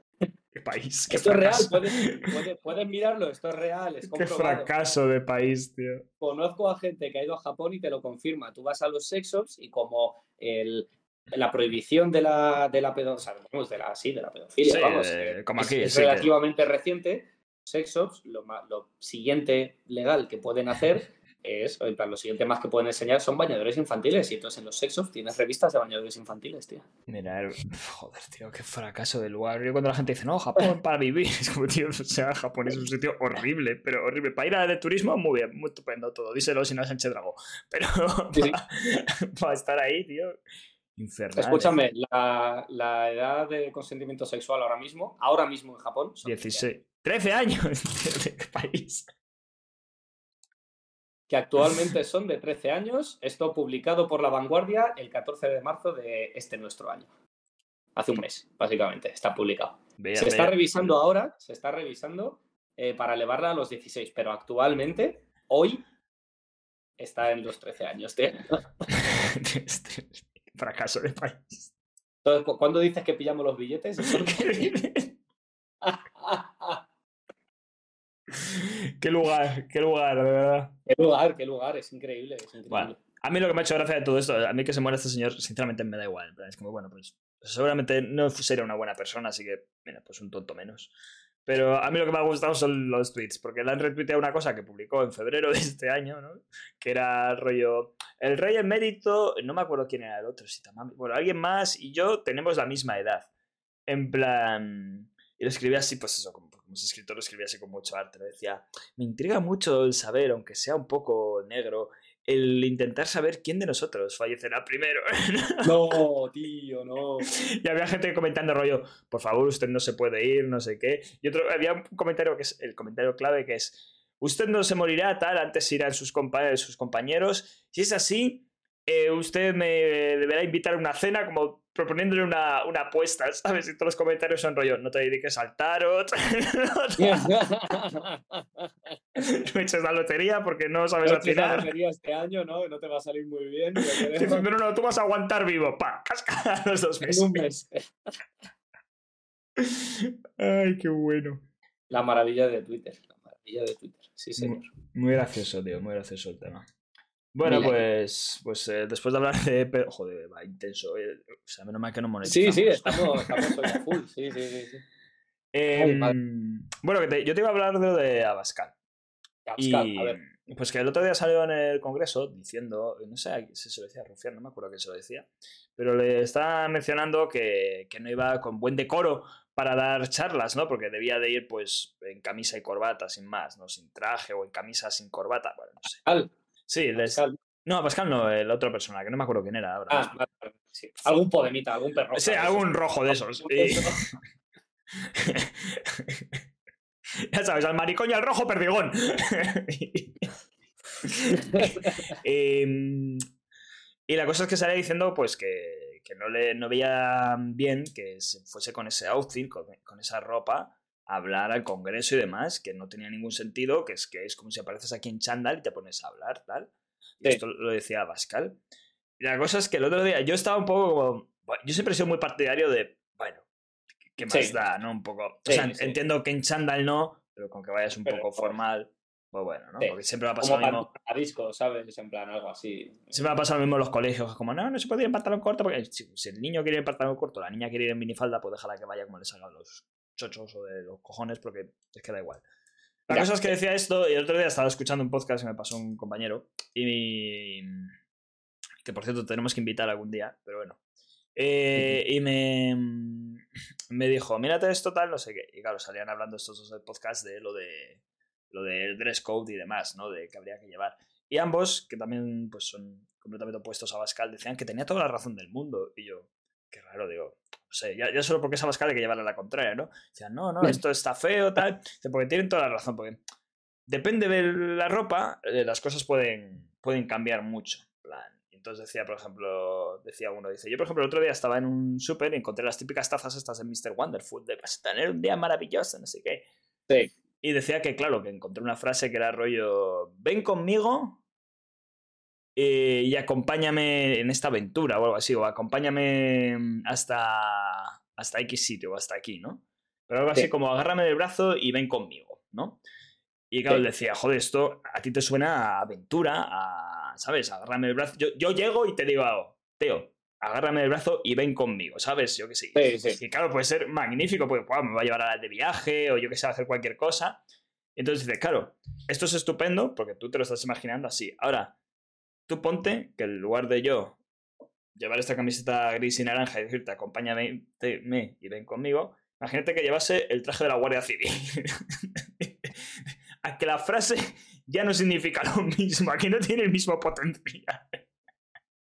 Qué país, qué Esto es real, fracaso. puedes, puedes- puedes mirarlo, esto es real, es Qué fracaso de país, tío. Conozco a gente que ha ido a Japón y te lo confirma. Tú vas a los sex shops y como el, la prohibición de la, de la pedo- o sea, de la, sí, de la pedofilia, Sí, vamos, eh, como es- aquí, es sí que- relativamente reciente. Sex shops, lo, lo siguiente legal que pueden hacer es, en plan, lo siguiente más que pueden enseñar son bañadores infantiles. Y entonces en los sex shops tienes revistas de bañadores infantiles, tío. Mira, el- joder, tío, qué fracaso de lugar. Yo cuando la gente dice, no, Japón para vivir, es como, tío, o sea, Japón es un sitio horrible, pero horrible. Para ir a de turismo, muy bien, muy estupendo todo. Díselo sin a Sánchez Dragó. Pero Sí, sí. para estar ahí, tío, infernal. Escúchame, la, la edad de consentimiento sexual ahora mismo, ahora mismo en Japón, son 16. 13 años, de país. Que actualmente son de 13 años. Esto publicado por La Vanguardia el 14 de marzo de este nuestro año. Hace un mes, básicamente, está publicado. Se está revisando ahora, se está revisando eh, para elevarla a los 16, pero actualmente, hoy, está en los 13 años. fracaso de país. Entonces, cu- ¿cuándo dices que pillamos los billetes? Es porque- qué lugar, qué lugar, de verdad. qué lugar, qué lugar, es increíble, es increíble. Bueno, a mí lo que me ha hecho gracia de todo esto, a mí que se muera este señor, sinceramente me da igual. Es como, bueno, pues seguramente no sería una buena persona, así que, mira, pues un tonto menos. Pero a mí lo que me ha gustado son los tweets, porque le han retuiteado una cosa que publicó en febrero de este año, ¿no? Que era el rollo, el rey emérito, no me acuerdo quién era el otro, si Tamami- bueno, alguien más y yo tenemos la misma edad. En plan, y lo escribía así, pues eso, como, como ese escritor lo escribía así con mucho arte, decía, me intriga mucho el saber, aunque sea un poco negro, el intentar saber quién de nosotros fallecerá primero. No, tío, no. y había gente comentando rollo, por favor, usted no se puede ir, no sé qué. Y otro, había un comentario que es el comentario clave que es, usted no se morirá tal, antes irán sus, compa- sus compañeros. Si es así, eh, usted me deberá invitar a una cena como proponiéndole una, una apuesta, ¿sabes? Y todos los comentarios son rollo, no te dediques al tarot, no eches la lotería porque no sabes No la lotería este año, ¿no? No te va a salir muy bien. Dice, veremos. no, no, tú vas a aguantar vivo. Pa, casca los dos En meses. un mes. Ay, qué bueno. La maravilla de Twitter. La maravilla de Twitter. Sí, señor. Muy gracioso, tío, muy gracioso el tema. Bueno, pues, pues eh, después de hablar de... Pero, joder, va intenso. eh, o sea, menos mal que no monetizamos. Sí, sí, estamos, estamos hoy a full. Sí, sí, sí. sí. Em, Ay, bueno, que te- yo te iba a hablar de lo de Abascal. Abascal, Y A ver. pues que el otro día salió en el Congreso diciendo, no sé si se lo decía Rufián, no me acuerdo quién se lo decía, pero le estaba mencionando que, que no iba con buen decoro para dar charlas, ¿no? Porque debía de ir pues en camisa y corbata, sin más, ¿no? Sin traje o en camisa sin corbata, bueno, no sé. Abascal, Sí, les... Abascal. No, Pascal no, el otro persona, que no me acuerdo quién era ahora. Ah, vale, sí. Algún podemita, algún perro. Sí, algún rojo de esos. Y- ya sabes, al maricón y al rojo perdigón. Em, y la cosa es que salía diciendo pues que, que no, le, no veía bien que se fuese con ese outfit, con, con esa ropa, hablar al Congreso y demás, que no tenía ningún sentido, que es que es como si apareces aquí en chándal y te pones a hablar, tal. Sí. esto lo decía Pascal. Y la cosa es que el otro día yo estaba un poco como... bueno, Yo siempre he sido muy partidario de, bueno, ¿qué más Sí. da, no? Un poco... O sea, entiendo que en chándal no, pero con que vayas un Pero, poco formal, pues bueno, ¿no? Sí. Porque siempre va a pasar lo mismo. para disco, ¿sabes? En plan, algo así. Siempre va a pasar lo mismo en los colegios, como no, no se puede ir en pantalón corto, porque si, si el niño quiere ir en pantalón corto, la niña quiere ir en minifalda, pues déjala que vaya como le salgan los chochos o de los cojones, porque es que da igual. La Ya. cosa es que decía esto, y el otro día estaba escuchando un podcast que me pasó un compañero, y que por cierto tenemos que invitar algún día, pero bueno. Eh, y me, me dijo, mírate esto tal, no sé qué. Y claro, salían hablando estos dos del podcast de lo de lo del dress code y demás, ¿no? De que habría que llevar. Y ambos, que también pues son completamente opuestos a Bascal, decían que tenía toda la razón del mundo. Y yo, qué raro, digo, no sé, ya, ya solo porque es Abascal hay que llevarle la contraria, ¿no? Decían, no, no, esto está feo, tal. Dice, Porque tienen toda la razón, porque depende de la ropa, eh, las cosas pueden, pueden cambiar mucho. plan. Entonces decía, por ejemplo, decía uno, dice, yo por ejemplo el otro día estaba en un súper y encontré las típicas tazas estas de Mr. Wonderful, de vas a tener un día maravilloso, no sé qué. Sí. Y decía que, claro, que encontré una frase que era rollo, ven conmigo eh, y acompáñame en esta aventura o algo así, o acompáñame hasta, hasta X sitio o hasta aquí, ¿no? Pero algo así Sí. como agárrame del brazo y ven conmigo, ¿no? Y claro, Sí. él decía, joder, esto a ti te suena a aventura, a, ¿sabes? Agárrame del brazo. Yo, yo llego y te digo, Teo, agárrame del brazo y ven conmigo, ¿sabes? Yo que sí. Sí, sí. Y claro, puede ser magnífico, porque guau, me va a llevar a de viaje o yo que sé, a hacer cualquier cosa. Entonces dices, claro, esto es estupendo porque tú te lo estás imaginando así. Ahora, tú ponte que en lugar de yo llevar esta camiseta gris y naranja y decirte, acompáñame te- me y ven conmigo, imagínate que llevase el traje de la Guardia Civil. a que la frase ya no significa lo mismo, a que no tiene el mismo potencial.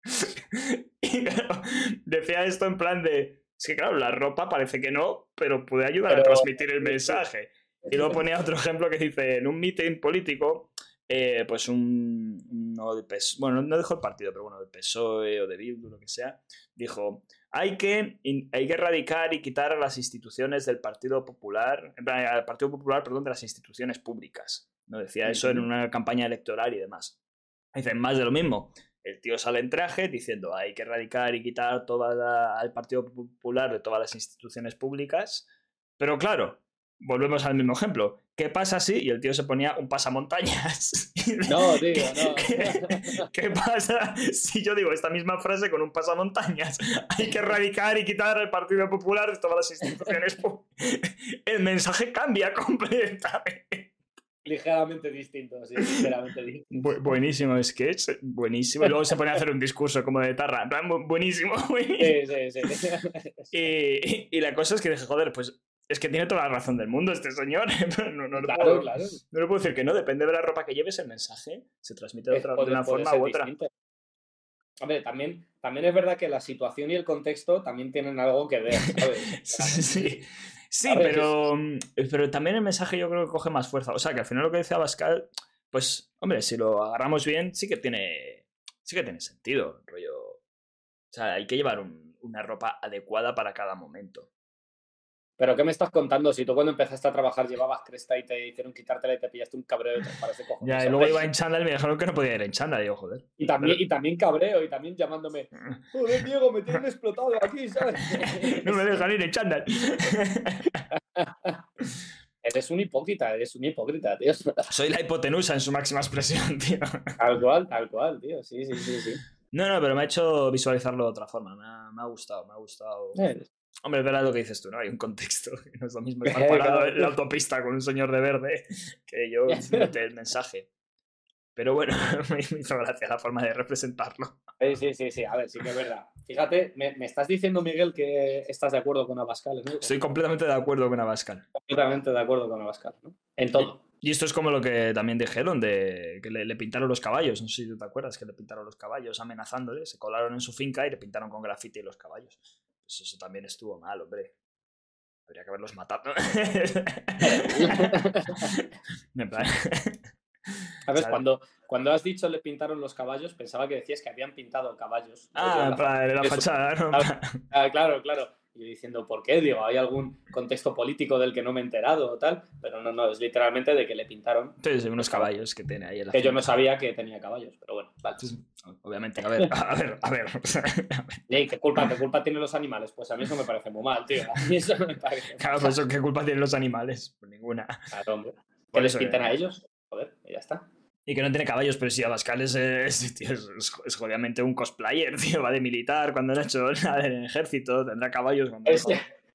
y claro, decía esto en plan de, es que claro, la ropa parece que no, pero puede ayudar a transmitir el mensaje. Y luego ponía otro ejemplo que dice, en un meeting político, eh, pues un, uno bueno, no dijo el partido, pero bueno, de PSOE o de Bildu, lo que sea, dijo, hay que, hay que erradicar y quitar a las instituciones del Partido Popular, al Partido Popular, perdón, de las instituciones públicas. No decía eso en una campaña electoral y demás. Dicen más de lo mismo. El tío sale en traje diciendo hay que erradicar y quitar toda la- al Partido Popular de todas las instituciones públicas. Pero claro, volvemos al mismo ejemplo. ¿Qué pasa si? Y el tío se ponía un pasamontañas. No, tío, no. ¿Qué, qué pasa si yo digo esta misma frase con un pasamontañas? Hay que erradicar y quitar al Partido Popular de todas las instituciones. El mensaje cambia completamente. Ligeramente distinto, sí, ligeramente distinto. Bu- buenísimo sketch, buenísimo. Y luego se pone a hacer un discurso como de tarra. Buenísimo, buenísimo. Sí, sí, sí. Y, y la cosa es que dije, joder, pues es que tiene toda la razón del mundo este señor. No, no le Claro, puedo, claro. no le puedo decir que no, depende de la ropa que lleves, el mensaje se transmite de, otra, de una forma u otra. distinto. Hombre, también, también es verdad que la situación y el contexto también tienen algo que ver, ¿sabes? Sí, sí ver, pero, mm, pero también el mensaje yo creo que coge más fuerza. O sea, que al final lo que decía Pascal, pues, hombre, si lo agarramos bien, sí que tiene, sí que tiene sentido, rollo. O sea, hay que llevar un- una ropa adecuada para cada momento. Pero ¿qué me estás contando? Si tú cuando empezaste a trabajar llevabas cresta y te hicieron quitártela y te pillaste un cabreo de tres pares de cojones. Ya, y luego iba en chándal y me dijeron que no podía ir en chándal. Digo, joder. Y también, y también cabreo y también llamándome, joder, Diego, me tienen explotado aquí, ¿sabes? No me dejan ir en chándal. Eres un hipócrita, eres un hipócrita, tío. Soy la hipotenusa en su máxima expresión, tío. Tal cual, tal cual, tío. Sí, sí, sí, sí. No, no, pero me ha hecho visualizarlo de otra forma. Me ha, me ha gustado, me ha gustado. Eh, Hombre, es verdad lo que dices tú, ¿no? Hay un contexto. No es lo mismo estar parado en la autopista con un señor de verde que yo el mensaje. Pero bueno, me hizo gracia la forma de representarlo. Sí, sí, sí, sí, a ver, sí que es verdad. Fíjate, me, me estás diciendo, Miguel, que estás de acuerdo con Abascal, ¿no? Estoy completamente de acuerdo con Abascal. completamente de acuerdo con Abascal, ¿no? En todo. Y esto es como lo que también dijeron de que le, le pintaron los caballos. No sé si tú te acuerdas que le pintaron los caballos amenazándole. Se colaron en su finca y le pintaron con grafiti los caballos. Pues eso también estuvo mal, hombre. Habría que haberlos matado. Plan- ¿Sabes? Cuando, cuando has dicho le pintaron los caballos, pensaba que decías que habían pintado caballos. Ah, La para la eso. fachada, ¿no? Claro. Ah, claro, claro. Y yo diciendo, ¿por qué? Digo, hay algún contexto político del que no me he enterado o tal. Pero no, no, es literalmente de que le pintaron. Unos caballos que tiene ahí en la Que yo no sabía que tenía caballos, pero bueno, vale. Entonces, obviamente, a ver, a ver, a ver. Ey, ¿qué culpa, ¿Qué culpa tienen los animales? Pues a mí eso me parece muy mal, tío. A mí eso me parece Claro, pues eso, ¿qué culpa tienen los animales? Pues ninguna. Claro, hombre. Que Por les eso, pinten eh. a ellos. Joder, y ya está. Y que no tiene caballos, pero sí, Abascal es, es, tío, es, es- es obviamente un cosplayer, tío. Va de militar cuando no ha hecho nada en el ejército, tendrá caballos cuando Es,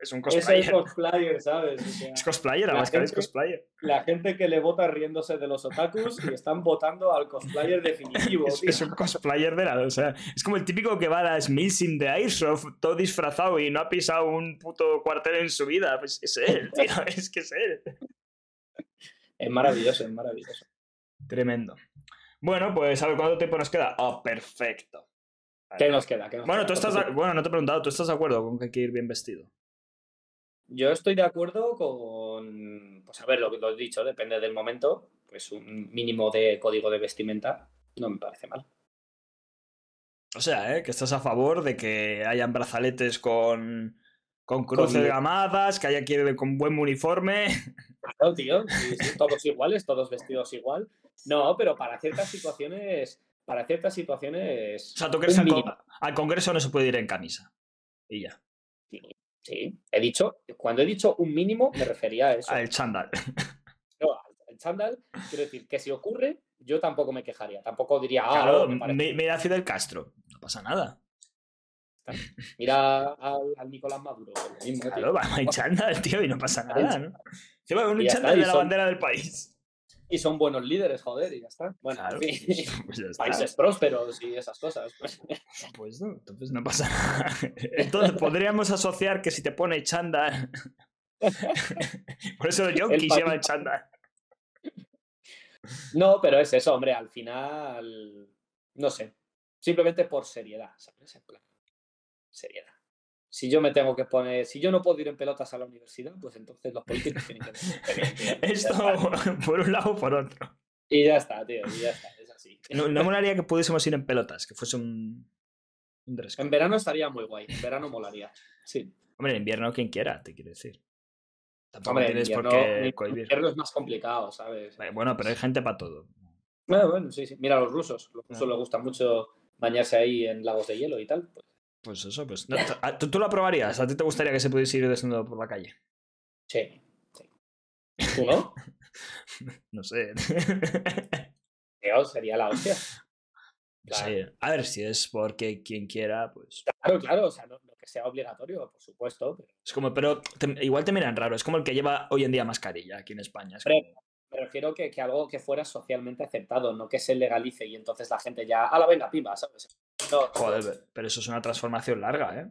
es un es el cosplayer. cosplayer, ¿sabes? O sea, Es cosplayer, La Abascal es cosplayer. la gente que le vota riéndose de los otakus y están votando al cosplayer definitivo, Es, tío. es un cosplayer de la. O sea, es como el típico que va a las Milsim de Airsoft todo disfrazado y no ha pisado un puto cuartel en su vida. Pues es él, tío, es que es él. Es maravilloso, es maravilloso. Tremendo. Bueno, pues a ver cuánto tiempo nos queda. Oh, perfecto. ¿Qué nos queda? ¿Qué nos Bueno, queda? tú estás de- bueno, no te he preguntado, ¿tú estás de acuerdo con que hay que ir bien vestido? Yo estoy de acuerdo con, pues a ver, lo que lo he dicho, depende del momento, pues un mínimo de código de vestimenta no me parece mal. O sea, ¿eh? que estás a favor de que hayan brazaletes con, con cruces Con- de gamadas, que haya ir con buen uniforme. Claro, tío, todos iguales, todos vestidos igual. No, pero para ciertas situaciones, para ciertas situaciones, O sea, tú crees al, con- al Congreso no se puede ir en camisa. Y ya. Sí, Sí, he dicho, cuando he dicho un mínimo, me refería a eso. El chándal. No, al chándal, quiero decir que si ocurre, yo tampoco me quejaría. Tampoco diría, ah, Claro, me parece- mi- mira a Fidel Castro. No pasa nada. Mira al, al Nicolás Maduro. lo mismo. Claro, va, hay chándal, tío, y no pasa nada, ¿no? Encima con un chándal de la son- bandera del país. Y son buenos líderes, joder, y ya está. Bueno, Claro, en fin, pues está. países prósperos y esas cosas. pues. Pues no, entonces no pasa nada. Entonces podríamos asociar que si te pone chándal. Por eso los yonkis llevan chándal. No, pero es eso, hombre, al final, no sé, simplemente por seriedad, ¿sabes? En plan, seriedad. Si yo me tengo que poner, si yo no puedo ir en pelotas a la universidad, pues entonces los políticos tienen que Esto por un lado o por otro. Y ya está, tío, y ya está, es así. No, no molaría que pudiésemos ir en pelotas, que fuese un, un. En verano estaría muy guay, en verano molaría. Sí. Hombre, en invierno quien quiera, te quiero decir. Tampoco Hombre, en tienes por qué invierno es más complicado, ¿sabes? Bueno, pero hay gente para todo. Bueno, bueno, sí, sí. Mira los rusos. Los rusos Claro. les gusta mucho bañarse ahí en lagos de hielo y tal. Pues, Pues eso, pues. no, ah, ¿tú, tú lo aprobarías? ¿A ti te gustaría que se pudiese ir desnudo por la calle? sí, sí. ¿Tú no? No sé. Tío, sería la hostia. No sé. A ver, si es porque quien quiera, pues. Claro, claro, o sea, no, no que sea obligatorio, por supuesto, pero Es como, pero te- igual te miran raro. Es como el que lleva hoy en día mascarilla aquí en España. Es como- me refiero que, que algo que fuera socialmente aceptado, no que se legalice y entonces la gente ya, a la venga, pimba, ¿sabes? No, Joder, pero eso es una transformación larga, ¿eh?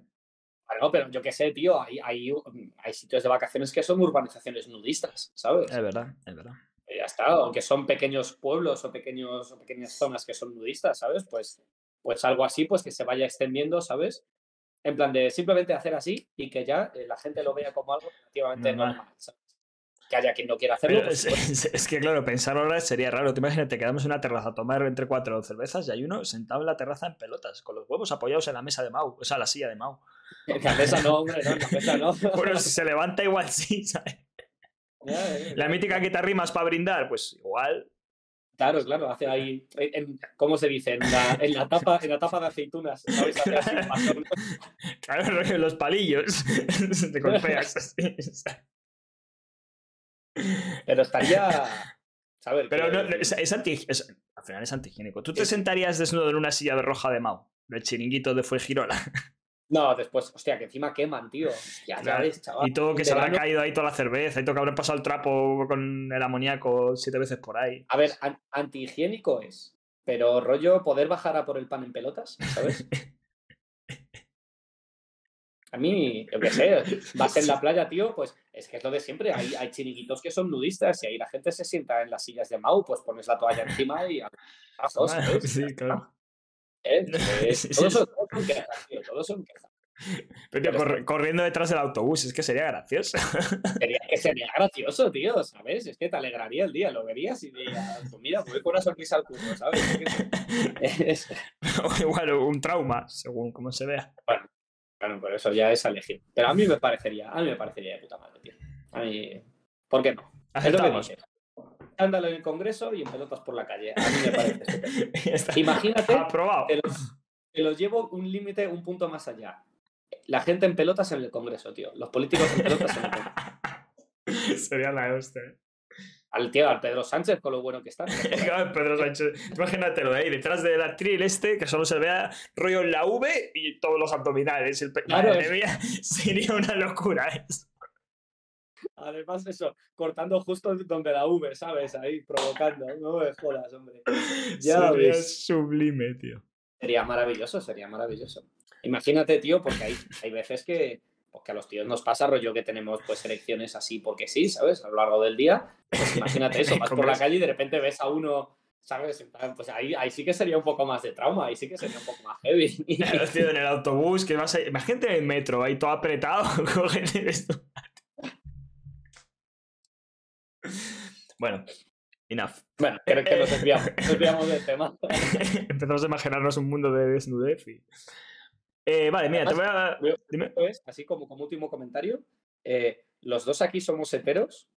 Bueno, pero yo qué sé, tío, hay, hay, hay sitios de vacaciones que son urbanizaciones nudistas, ¿sabes? Es verdad, es verdad. Y ya está, o que son pequeños pueblos o, pequeños, o pequeñas zonas que son nudistas, ¿sabes? Pues, pues algo así, pues que se vaya extendiendo, ¿sabes? En plan de simplemente hacer así y que ya eh, la gente lo vea como algo relativamente Normal. normal, ¿sabes? Que haya quien no quiera hacerlo, es, que, claro, pensar ahora sería raro. Te imagínate, quedamos en una terraza a tomar entre cuatro cervezas y hay uno sentado en la terraza en pelotas, con los huevos apoyados en la mesa de Mau, o sea, la silla de Mau. En la mesa no, hombre, no, en la mesa no. Bueno, si se levanta igual sí, ¿sabes? La mítica que te arrimas para brindar, pues igual. Claro, claro, hace ahí, en- ¿cómo se dice? En la, en la tapa, en la tapa de aceitunas, ¿sabes? Así. Claro, los palillos. te golpeas así. Pero estaría. ¿sabes? Pero no, es, es anti- es- al final es antihigiénico. ¿Tú te sentarías desnudo en una silla de roja de Mau? Del chiringuito de Fuengirola. No, después, hostia, que encima queman, tío. Ya Claro, ves, chaval. Y todo que se habrá caído ahí toda la cerveza, y todo que habrá pasado el trapo con el amoníaco siete veces por ahí. A ver, an- antihigiénico es. Pero rollo poder bajar a por el pan en pelotas, ¿sabes? A mí, yo qué sé, vas en la playa, tío, pues es que es lo de siempre. Hay, hay que son nudistas y ahí la gente se sienta en las sillas de Mau, pues pones la toalla encima y a ¿sabes? Sí, claro. ¿Eh? Sí, todos, son, todos son quejas, tío, todos son quejas. Pero tío, corriendo detrás del autobús, es que sería gracioso. Sería, que sería gracioso, tío, ¿sabes? Es que te alegraría el día, lo verías y dirías, pues mira, voy con una sonrisa al curso, ¿sabes? Es- o igual un trauma, según como se vea. Bueno, pero eso ya es a elegir. Pero a mí me parecería, a mí me parecería de puta madre, tío. A mí, ¿por qué no? Es lo que Aceptamos. Ándalo en el Congreso y en pelotas por la calle. A mí me parece. Imagínate, Aprobado. te lo, te lo llevo un límite, un punto más allá. La gente en pelotas en el Congreso, tío. Los políticos en pelotas en el Congreso. Sería la hostia. Al tío, al Pedro Sánchez, con lo bueno que está. Pedro Sánchez, imagínatelo ahí, detrás del atril este, que solo se vea rollo en la V y todos los abdominales. El Claro, Madre es- mía, sería una locura eso. Además, eso, cortando justo donde la V, ¿sabes? Ahí, provocando. No me jodas, hombre. Ya sería ves. sublime, tío. Sería maravilloso, sería maravilloso. Imagínate, tío, porque hay, hay veces que, pues, que a los tíos nos pasa rollo que tenemos pues elecciones así porque sí, ¿sabes? A lo largo del día. Pues imagínate eso, vas por la calle y de repente ves a uno, ¿sabes? Pues ahí, ahí sí que sería un poco más de trauma, ahí sí que sería un poco más heavy. Claro, tío, en el autobús, que vas a... Imagínate en el metro, ahí todo apretado. coges esto. Bueno, enough. bueno, creo que nos desviamos, nos desviamos del tema. Empezamos a imaginarnos un mundo de desnudez y... Eh, vale, mira, te voy a... Dime. Esto es, así como como último comentario, eh, los dos aquí somos heteros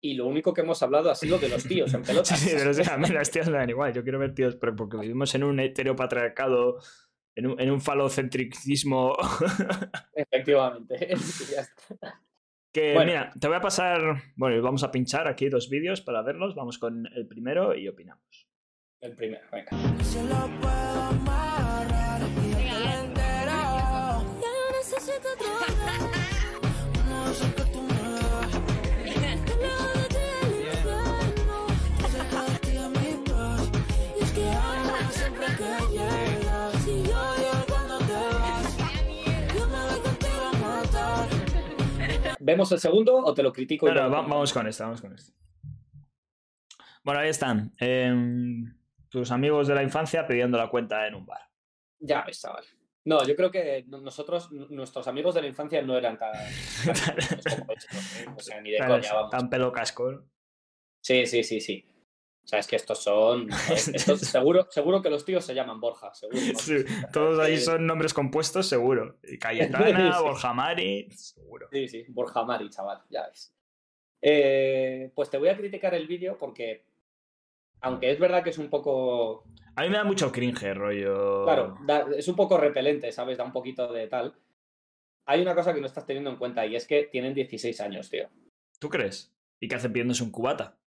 y lo único que hemos hablado ha sido de los tíos en pelotas. sí, pero o sea, a mí las tías me dan igual. Yo quiero ver tíos, pero porque vivimos en un heteropatriarcado En un, en un falocentricismo Efectivamente. Ya está. que, Bueno. mira, te voy a pasar... Bueno, vamos a pinchar aquí dos vídeos para verlos. Vamos con el primero y opinamos. El primero, venga. ¿Vemos el segundo o te lo critico? No, va- vamos con esto, vamos con esto. Bueno, ahí están. em, tus amigos de la infancia pidiendo la cuenta en un bar. Ya ves, chaval. No, yo creo que no- nosotros, nuestros amigos de la infancia no eran tan, tan como estos, ¿eh? O sea, ni de Claro, coña, vamos. Tan pelo casco. ¿no? Sí, sí, sí, sí. O sea, es que estos son. Estos, seguro, seguro que los tíos se llaman Borja, seguro. ¿no? Sí, todos ahí Eh, son nombres compuestos, seguro. Cayetana, Sí. Borja Mari, seguro. Sí, sí, Borja Mari, chaval, ya ves. Eh, pues te voy a criticar el vídeo porque, aunque es verdad que es un poco. A mí me da mucho cringe, rollo. Claro, da- es un poco repelente, ¿sabes? Da un poquito de tal. Hay una cosa que no estás teniendo en cuenta y es que tienen 16 años, tío. ¿Tú crees? ¿Y qué hacen pidiéndose un cubata?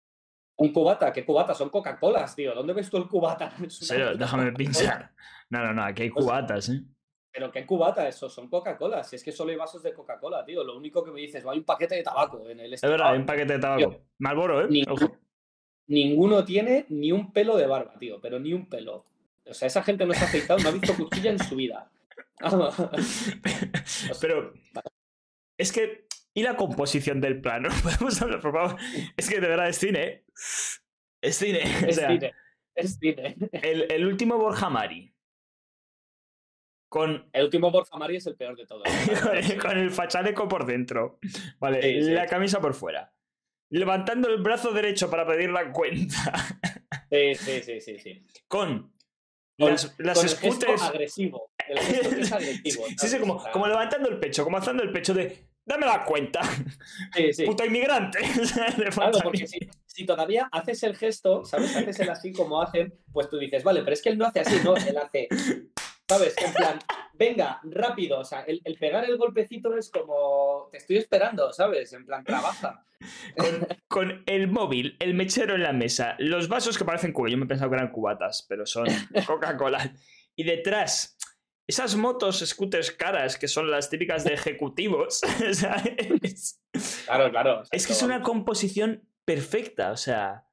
Un cubata, ¿qué cubata? Son Coca-Colas, tío. ¿Dónde ves tú el cubata? Serio, déjame pinchar. No, no, no, aquí hay cubatas, ¿eh? Pero qué cubata eso, son Coca-Cola. Si es que solo hay vasos de Coca-Cola, tío. Lo único que me dices, hay un paquete de tabaco en el Es verdad, Ah, hay un paquete de tabaco. Malboro, ¿eh? Ninguno tiene ni un pelo de barba, tío, pero ni un pelo. O sea, esa gente no se ha afeitado, no ha visto cuchilla en su vida. Pero es que. ¿Y la composición del plano? ¿Podemos hablar, por favor? Es que de verdad es cine. Es cine. o es sea, cine, es cine. el, el último Borja Mari. Con, El último Borja Mari es el peor de todos. con, el fachaleco por dentro. Vale, Sí, sí. la camisa por fuera. Levantando el brazo derecho para pedir la cuenta. Sí, sí, sí, sí. sí. Con las, las Con el gesto agresivo. El gesto que es agresivo. Sí, sí, como, como levantando el pecho, como haciendo el pecho de. Dame la cuenta, sí, sí. puto inmigrante. Claro, porque si, si todavía haces el gesto, ¿sabes? Haces el así como hacen, pues tú dices, vale, pero es que él no hace así, no, él hace, ¿sabes? En plan, venga, rápido, o sea, el, el pegar el golpecito es como, te estoy esperando, ¿sabes? En plan, trabaja. con, con el móvil, el mechero en la mesa, los vasos que parecen cubos. Yo me he pensado que eran cubatas, pero son Coca-Cola. Y detrás, esas motos, scooters caras, que son las típicas de ejecutivos. ¿sabes? Claro, claro. Es que es una composición perfecta, o sea.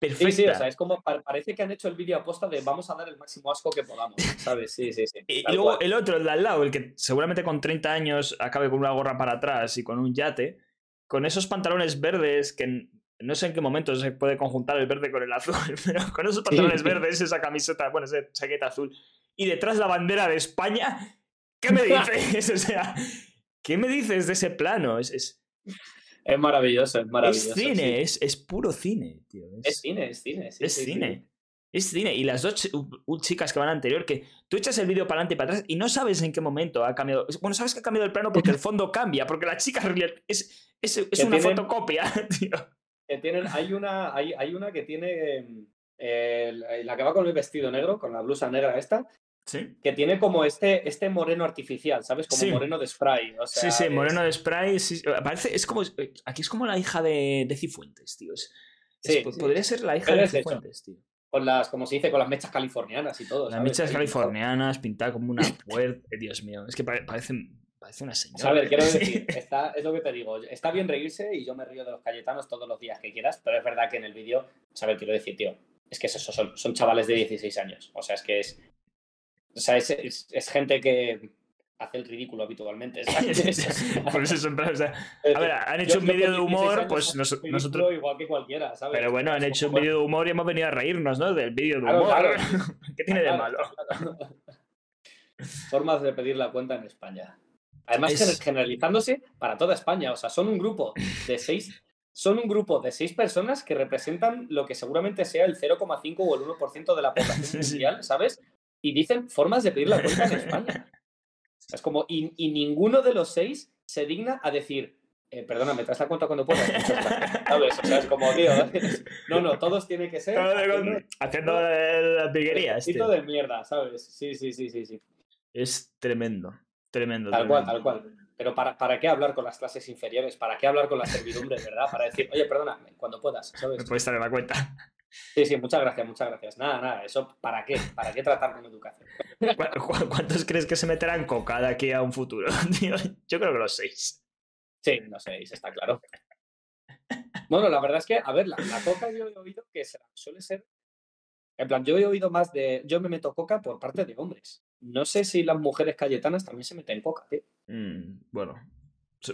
Perfecta. Sí, sí, o sea, es como, pa- parece que han hecho el vídeo aposta de vamos a dar el máximo asco que podamos, ¿sabes? Sí, sí, sí. Y, luego cual. el otro, el de al lado, el que seguramente con 30 años acabe con una gorra para atrás y con un yate, con esos pantalones verdes que no sé en qué momento se puede conjuntar el verde con el azul, pero con esos pantalones verdes, esa camiseta, bueno, esa chaqueta azul, y detrás la bandera de España, ¿qué me dices? o sea, ¿qué me dices de ese plano? Es, es, Es maravilloso, es maravilloso. es cine, sí. es, es puro cine, tío. Es cine, es cine. sí, es sí, sí. cine. Es cine. Y las dos chicas que van anterior, que tú echas el vídeo para adelante y para atrás y no sabes en qué momento ha cambiado. Bueno, sabes que ha cambiado el plano porque el fondo cambia, porque la chica es, es, es una tienen- fotocopia, tío. que tienen, hay una, hay, hay una que tiene eh, la que va con el vestido negro, con la blusa negra esta, Sí. que tiene como este, este moreno artificial, ¿sabes? Como Sí. moreno de spray. O sea, Sí, sí, es- Moreno de Spray. sí, parece, es como. Aquí es como la hija de, de Cifuentes, tío. Es- es-. Podría ser la hija Pero de. Cifuentes, tío. Con las, como se dice, con las mechas californianas y todo. Las ¿sabes? mechas californianas pintada como una puerta. eh, Dios mío, es que pare- parecen. Parece una señora. A ver, quiero decir, está, es lo que te digo, está bien reírse y yo me río de los Cayetanos todos los días que quieras, pero es verdad que en el vídeo, ¿sabes? Quiero decir, tío, es que es eso, son, son chavales de 16 años, o sea, es que es, o sea, es, es- es gente que hace el ridículo habitualmente. Por eso son- o sea, A ver, han yo- hecho un vídeo de 16 humor, pues nos- nosotros. igual que cualquiera, ¿sabes? Pero bueno, han Es hecho un vídeo de humor y hemos venido a reírnos, ¿no? Del vídeo de humor. claro. ¿Qué tiene de malo? Formas de pedir la cuenta en España. Además, Es- generalizándose para toda España. O sea, son un grupo de seis. Son un grupo de seis personas que representan lo que seguramente sea el 0,5 o el 1% de la población mundial, ¿sabes? Y dicen formas de pedir la cuenta en España. Es como, y, y ninguno de los seis se digna a decir, eh, perdona, me traes la cuenta cuando puedas. Muchas gracias", ¿Sabes? O sea, es como, tío, no, no, todos tienen que ser. Haciendo- Haciendo las piguerías, Poquito tío. de mierda, ¿sabes? Sí, sí, sí, sí, sí. Es tremendo. Tremendo. Tal cual, tal cual. Pero ¿para, ¿para qué hablar con las clases inferiores? ¿Para qué hablar con la servidumbre, verdad? Para decir, oye, perdona, cuando puedas, Me ¿sabes? puedes estar en la cuenta. Sí, sí, muchas gracias, muchas gracias. Nada, nada, eso, ¿para qué? ¿Para qué tratar con educación? ¿Cu- cu- ¿Cuántos crees que se meterán coca de aquí a un futuro? tío? Yo creo que los seis. Sí, sé, eso está claro. Bueno, la verdad es que, a ver, la, la coca yo he oído que será- suele ser. En plan, yo he oído más de. Yo me meto coca por parte de hombres. No sé si las mujeres cayetanas también se meten coca, tío. Mm, bueno.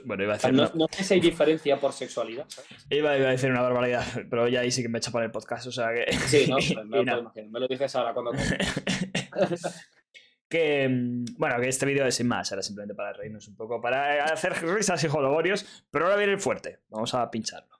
Bueno, iba a decir no, no sé si hay diferencia por sexualidad, ¿sabes? iba, iba a decir una barbaridad, pero ya ahí sí que me echa para el podcast, o sea que... Sí, no, me, lo. Me lo dices ahora cuando. que mm, bueno, que este vídeo es sin más, era simplemente para reírnos un poco, para hacer risas y jologorios, pero ahora viene el fuerte, vamos a pincharlo.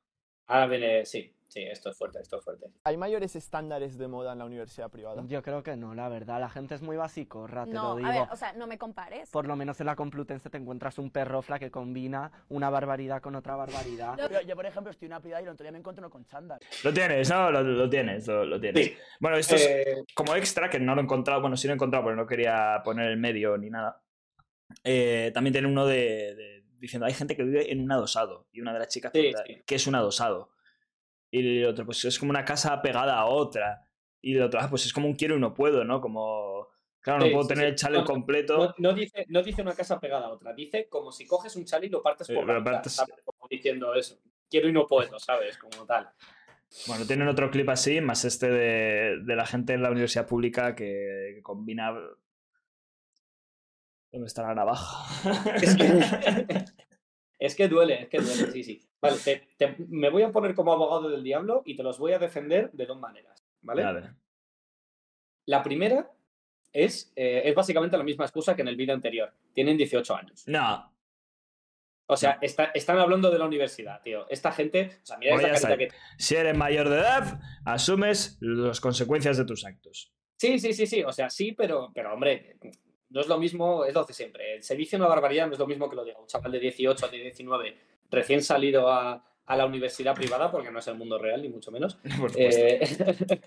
Ahora viene, sí, sí, esto es fuerte, esto es fuerte. ¿Hay mayores estándares de moda en la universidad privada? Yo creo que no, la verdad. La gente es muy basicorra, te No, lo digo. a ver, o sea, no me compares. Por lo menos en la Complutense te encuentras un perrofla que combina una barbaridad con otra barbaridad. Yo, yo, por ejemplo, estoy en una privada y el otro día me encuentro uno con chándal. Lo tienes, ¿no? Lo, lo tienes, lo, lo tienes. Sí. Bueno, esto es Eh, como extra, que no lo he encontrado, bueno, sí lo he encontrado, pero no quería poner el medio ni nada. Eh, también tiene uno de, de- diciendo, hay gente que vive en un adosado, y una de las chicas Sí, pregunta, sí. ¿qué es un adosado? Y el otro, pues es como una casa pegada a otra. Y el otro, ah, pues es como un quiero y no puedo, ¿no? Como, claro, no Sí, puedo sí, tener sí. el chalet No, completo. no, no dice, no dice una casa pegada a otra, dice como si coges un chal y lo partes por la partes-. Como diciendo eso. Quiero y no puedo, ¿sabes? Como tal. Bueno, tienen otro clip así, más este de, de la gente en la universidad pública que, que combina... ¿Dónde está la navaja? Es que, es que duele, es que duele, sí, sí. Vale, te- te- me voy a poner como abogado del diablo y te los voy a defender de dos maneras, ¿vale? Vale. La primera es, eh, es básicamente la misma excusa que en el vídeo anterior. Tienen 18 años. No, O sea, está- están hablando de la universidad, tío. Esta gente, o sea, mira esta carita que Si eres mayor de edad, asumes las consecuencias de tus actos. Sí, sí, sí, sí. O sea, sí, pero, pero hombre, no es lo mismo, es lo de siempre. Se dice una barbaridad, no es lo mismo que lo diga un chaval de 18, de 19, recién salido a, a la universidad privada, porque no es el mundo real, ni mucho menos. Eh,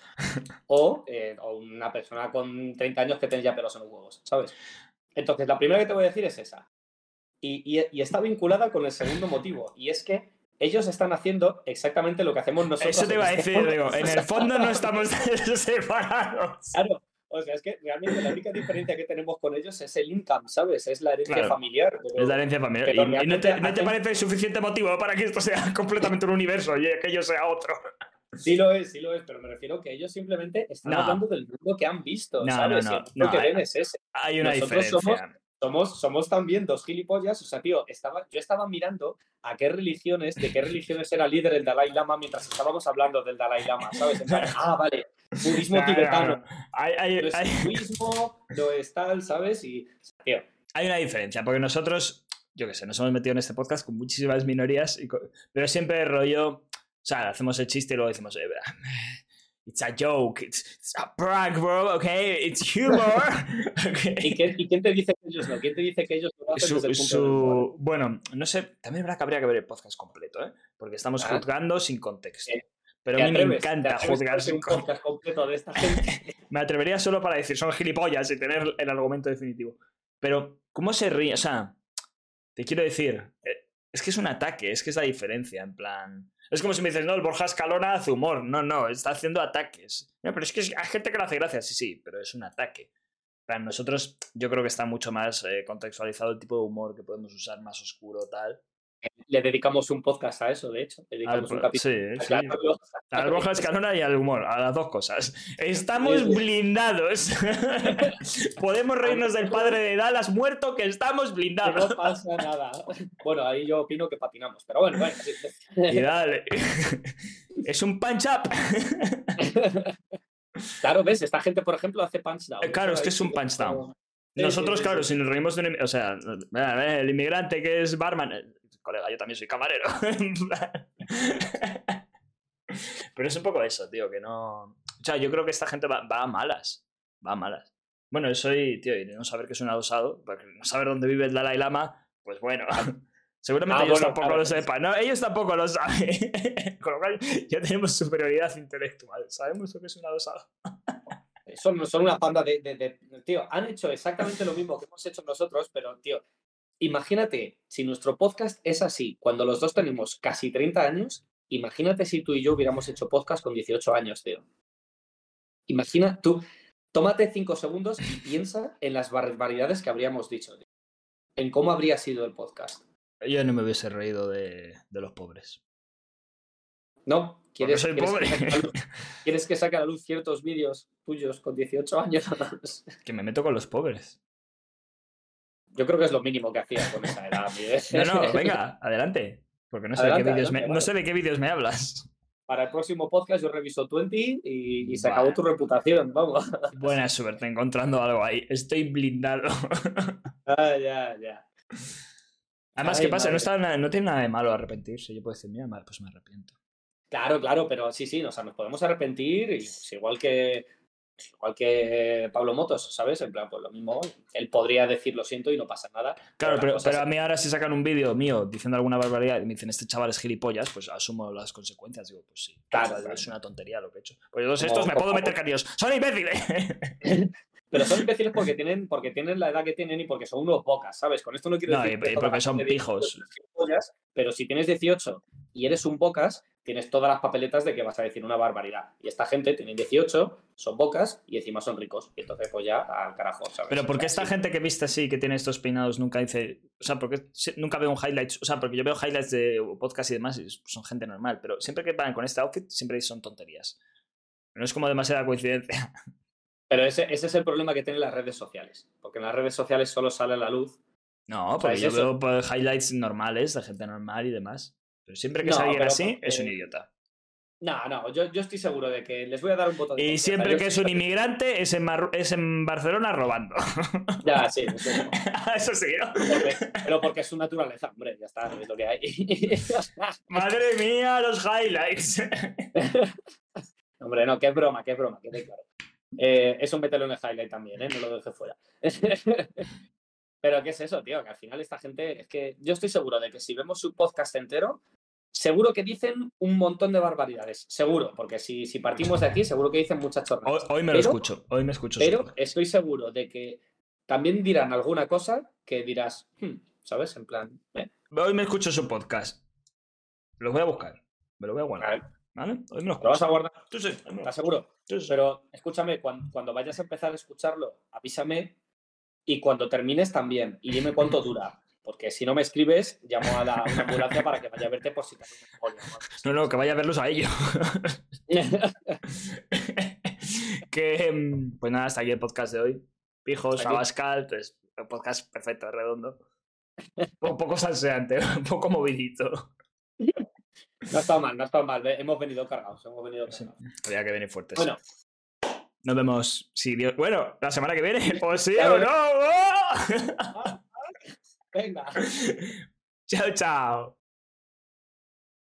o, eh, o una persona con 30 años que tiene ya pelos en los huevos, ¿sabes? Entonces, la primera que te voy a decir es esa. Y, y- y está vinculada con el segundo motivo, y es que ellos están haciendo exactamente lo que hacemos nosotros. Eso te iba a decir, digo, en el fondo no estamos separados. Claro, o sea, es que realmente la única diferencia que tenemos con ellos es el income, ¿sabes? Es la herencia Claro. familiar. pero- Es la herencia familiar. Y, y no, te, no parece suficiente motivo para que esto sea completamente un universo y que yo sea otro. Sí lo es, sí lo es, pero me refiero que ellos simplemente están No. hablando del mundo que han visto, No, ¿sabes? no, no, no, que ven es ese. Hay una Nosotros diferencia. somos- Somos, somos también dos gilipollas. O sea, tío, estaba, yo estaba mirando a qué religiones, de qué religiones era líder el Dalai Lama mientras estábamos hablando del Dalai Lama, ¿sabes? En plan, ah, vale, budismo No, no, tibetano. no. Hay, hay- No es hay- hinduismo, no es tal, ¿sabes? Y, tío, hay una diferencia, porque nosotros, yo qué sé, nos hemos metido en este podcast con muchísimas minorías, y pero siempre rollo, o sea, hacemos el chiste y luego decimos, eh, it's a joke, it's, it's a prank, bro, okay, it's humor. okay. ¿y, qué- y quién te dice que ellos no? ¿Quién te dice que ellos no hacen Su- desde el punto bueno, no sé, también verdad que habría que ver el podcast completo, ¿eh? Porque estamos Ah. juzgando sin contexto. Eh, Pero ¿Te a mí me encanta juzgar un podcast completo de esta gente? Me atrevería solo para decir, son gilipollas y tener el argumento definitivo. Pero, ¿cómo se ríe? O sea, te quiero decir, eh, es que es un ataque, es que es la diferencia, en plan... Es como si me dices, no, el Borja Escalona hace humor. No, no, está haciendo ataques. No, pero es que hay gente que le hace gracia, sí, sí, pero es un ataque. Para nosotros, yo creo que está mucho más eh, contextualizado el tipo de humor que podemos usar, más oscuro, tal. Le dedicamos un podcast a eso, de hecho. Le Al- dedicamos un capítulo. sí, a sí. aclararlo. Al Borja Escalona y al humor, a las dos cosas. Estamos blindados. Podemos reírnos del padre de Dallas muerto, que estamos blindados. no pasa nada. Bueno, ahí yo opino que patinamos, pero bueno, bueno. Y dale. Es un punch up. Claro, ves, esta gente, por ejemplo, hace punch down. Eh, Claro, es que es un punch down. Nosotros, claro, si nos reímos de un. O sea, el inmigrante que es barman. Colega, yo también soy camarero. Pero es un poco eso, tío, que no. O sea, yo creo que esta gente va, va a malas. Va a malas. Bueno, yo soy, tío, y no saber que es un adosado, porque no saber dónde vive el Dalai Lama, pues bueno. Seguramente Ah, ellos bueno, tampoco claro, lo sí. sepan, ¿no? Ellos tampoco lo saben. Con lo cual, ya tenemos superioridad intelectual. Sabemos lo que es un adosado. Son, son una panda de, de- de- Tío, han hecho exactamente lo mismo que hemos hecho nosotros, pero, tío, imagínate si nuestro podcast es así, cuando los dos tenemos casi 30 años, imagínate si tú y yo hubiéramos hecho podcast con 18 años, tío. Imagina, tú, tómate 5 segundos y piensa en las barbaridades que habríamos dicho, tío. En cómo habría sido el podcast. Yo no me hubiese reído de, de los pobres. ¿No? ¿Quieres, soy quieres pobre. que luz- ¿Quieres que saque a la luz ciertos vídeos tuyos con 18 años? que me meto con los pobres. Yo creo que es lo mínimo que hacía con esa edad. No, no, venga, adelante. Porque no sé, de, qué vídeos me, adelante, no vale. sé de qué vídeos me hablas. Para el próximo podcast yo reviso 20 y, y se Vale. acabó tu reputación, vamos. Buena suerte encontrando algo ahí. Estoy blindado. Ah, ya, ya. Además, Ay, ¿qué pasa? No, está, no tiene nada de malo arrepentirse. Yo puedo decir, mira, mal, pues me arrepiento. Claro, claro, pero sí, sí, o sea, nos podemos arrepentir, y, pues, igual que igual que Pablo Motos, ¿sabes? En plan, pues lo mismo, él podría decir lo siento y no pasa nada. Claro, la pero, pero a mí ahora si sacan un vídeo mío diciendo alguna barbaridad y me dicen, este chaval es gilipollas, pues asumo las consecuencias. Digo, pues sí, Claro, es una tontería lo que he hecho. Pues todos estos me puedo meter cariños. ¡Son imbéciles! Pero son imbéciles porque tienen, porque tienen la edad que tienen y porque son unos pocas, ¿sabes? Con esto no quiero No, decir y- que porque son gente de 18 pijos. pero si tienes 18 y eres un bocas, tienes todas las papeletas de que vas a decir una barbaridad. Y esta gente tiene 18, son bocas y encima son ricos. Y entonces, pues ya al carajo, ¿sabes? Pero ¿por qué esta gente que viste así, que tiene estos peinados, nunca dice. O sea, porque nunca veo un highlights. O sea, porque yo veo highlights de podcast y demás y son gente normal. Pero siempre que van con este outfit, siempre son tonterías. No es como demasiada coincidencia. Pero ese, ese es el problema que tienen las redes sociales. Porque en las redes sociales solo sale a la luz. No, porque yo eso. veo pues, highlights normales de gente normal y demás. Pero siempre que No, es alguien así, porque- es un idiota. No, no, yo, yo estoy seguro de que les voy a dar un botón de Y siempre Yo que es un inmigrante, es en, Mar- es en Barcelona robando. Ya, sí, eso sí. Eso sí, ¿no? Porque- pero porque es su naturaleza, hombre, ya está, es lo que hay. Madre mía, los highlights. hombre, no, es broma, es broma, que claro. Eh, eso mételo en el highlight también, ¿eh? No lo dejes fuera. Pero ¿qué es eso, tío? Que al final esta gente, es que yo estoy seguro de que si vemos su podcast entero, seguro que dicen un montón de barbaridades, seguro, porque si, si partimos de aquí, seguro que dicen muchas Hoy, chorradas. hoy me lo Pero- escucho, hoy me escucho. Pero estoy seguro de que también dirán alguna cosa que dirás, "Hmm", ¿sabes? En plan, eh, Hoy me escucho su podcast. Los voy a buscar. Me lo voy a guardar. vale, ¿Vale? Hoy me lo ¿lo vas a guardar? Sí, lo ¿Estás seguro? Sí, sí. Pero escúchame, cuan- cuando, vayas a empezar a escucharlo, avísame y cuando termines también y dime cuánto dura. Porque si no me escribes, llamo a la una ambulancia para que vaya a verte por si te algo. No, no, que vaya a verlos a ellos. que, mm, pues nada, hasta aquí el podcast de hoy. Pijos. Abascal, pues, un podcast perfecto, redondo. Un poco salseante, un poco movidito. No ha estado mal, no ha estado mal. Hemos venido cargados, hemos venido cargados. Había que venir fuertes. Bueno, Nos vemos, si Dios... Bueno, la semana que viene, o sí o no. 在哪儿就找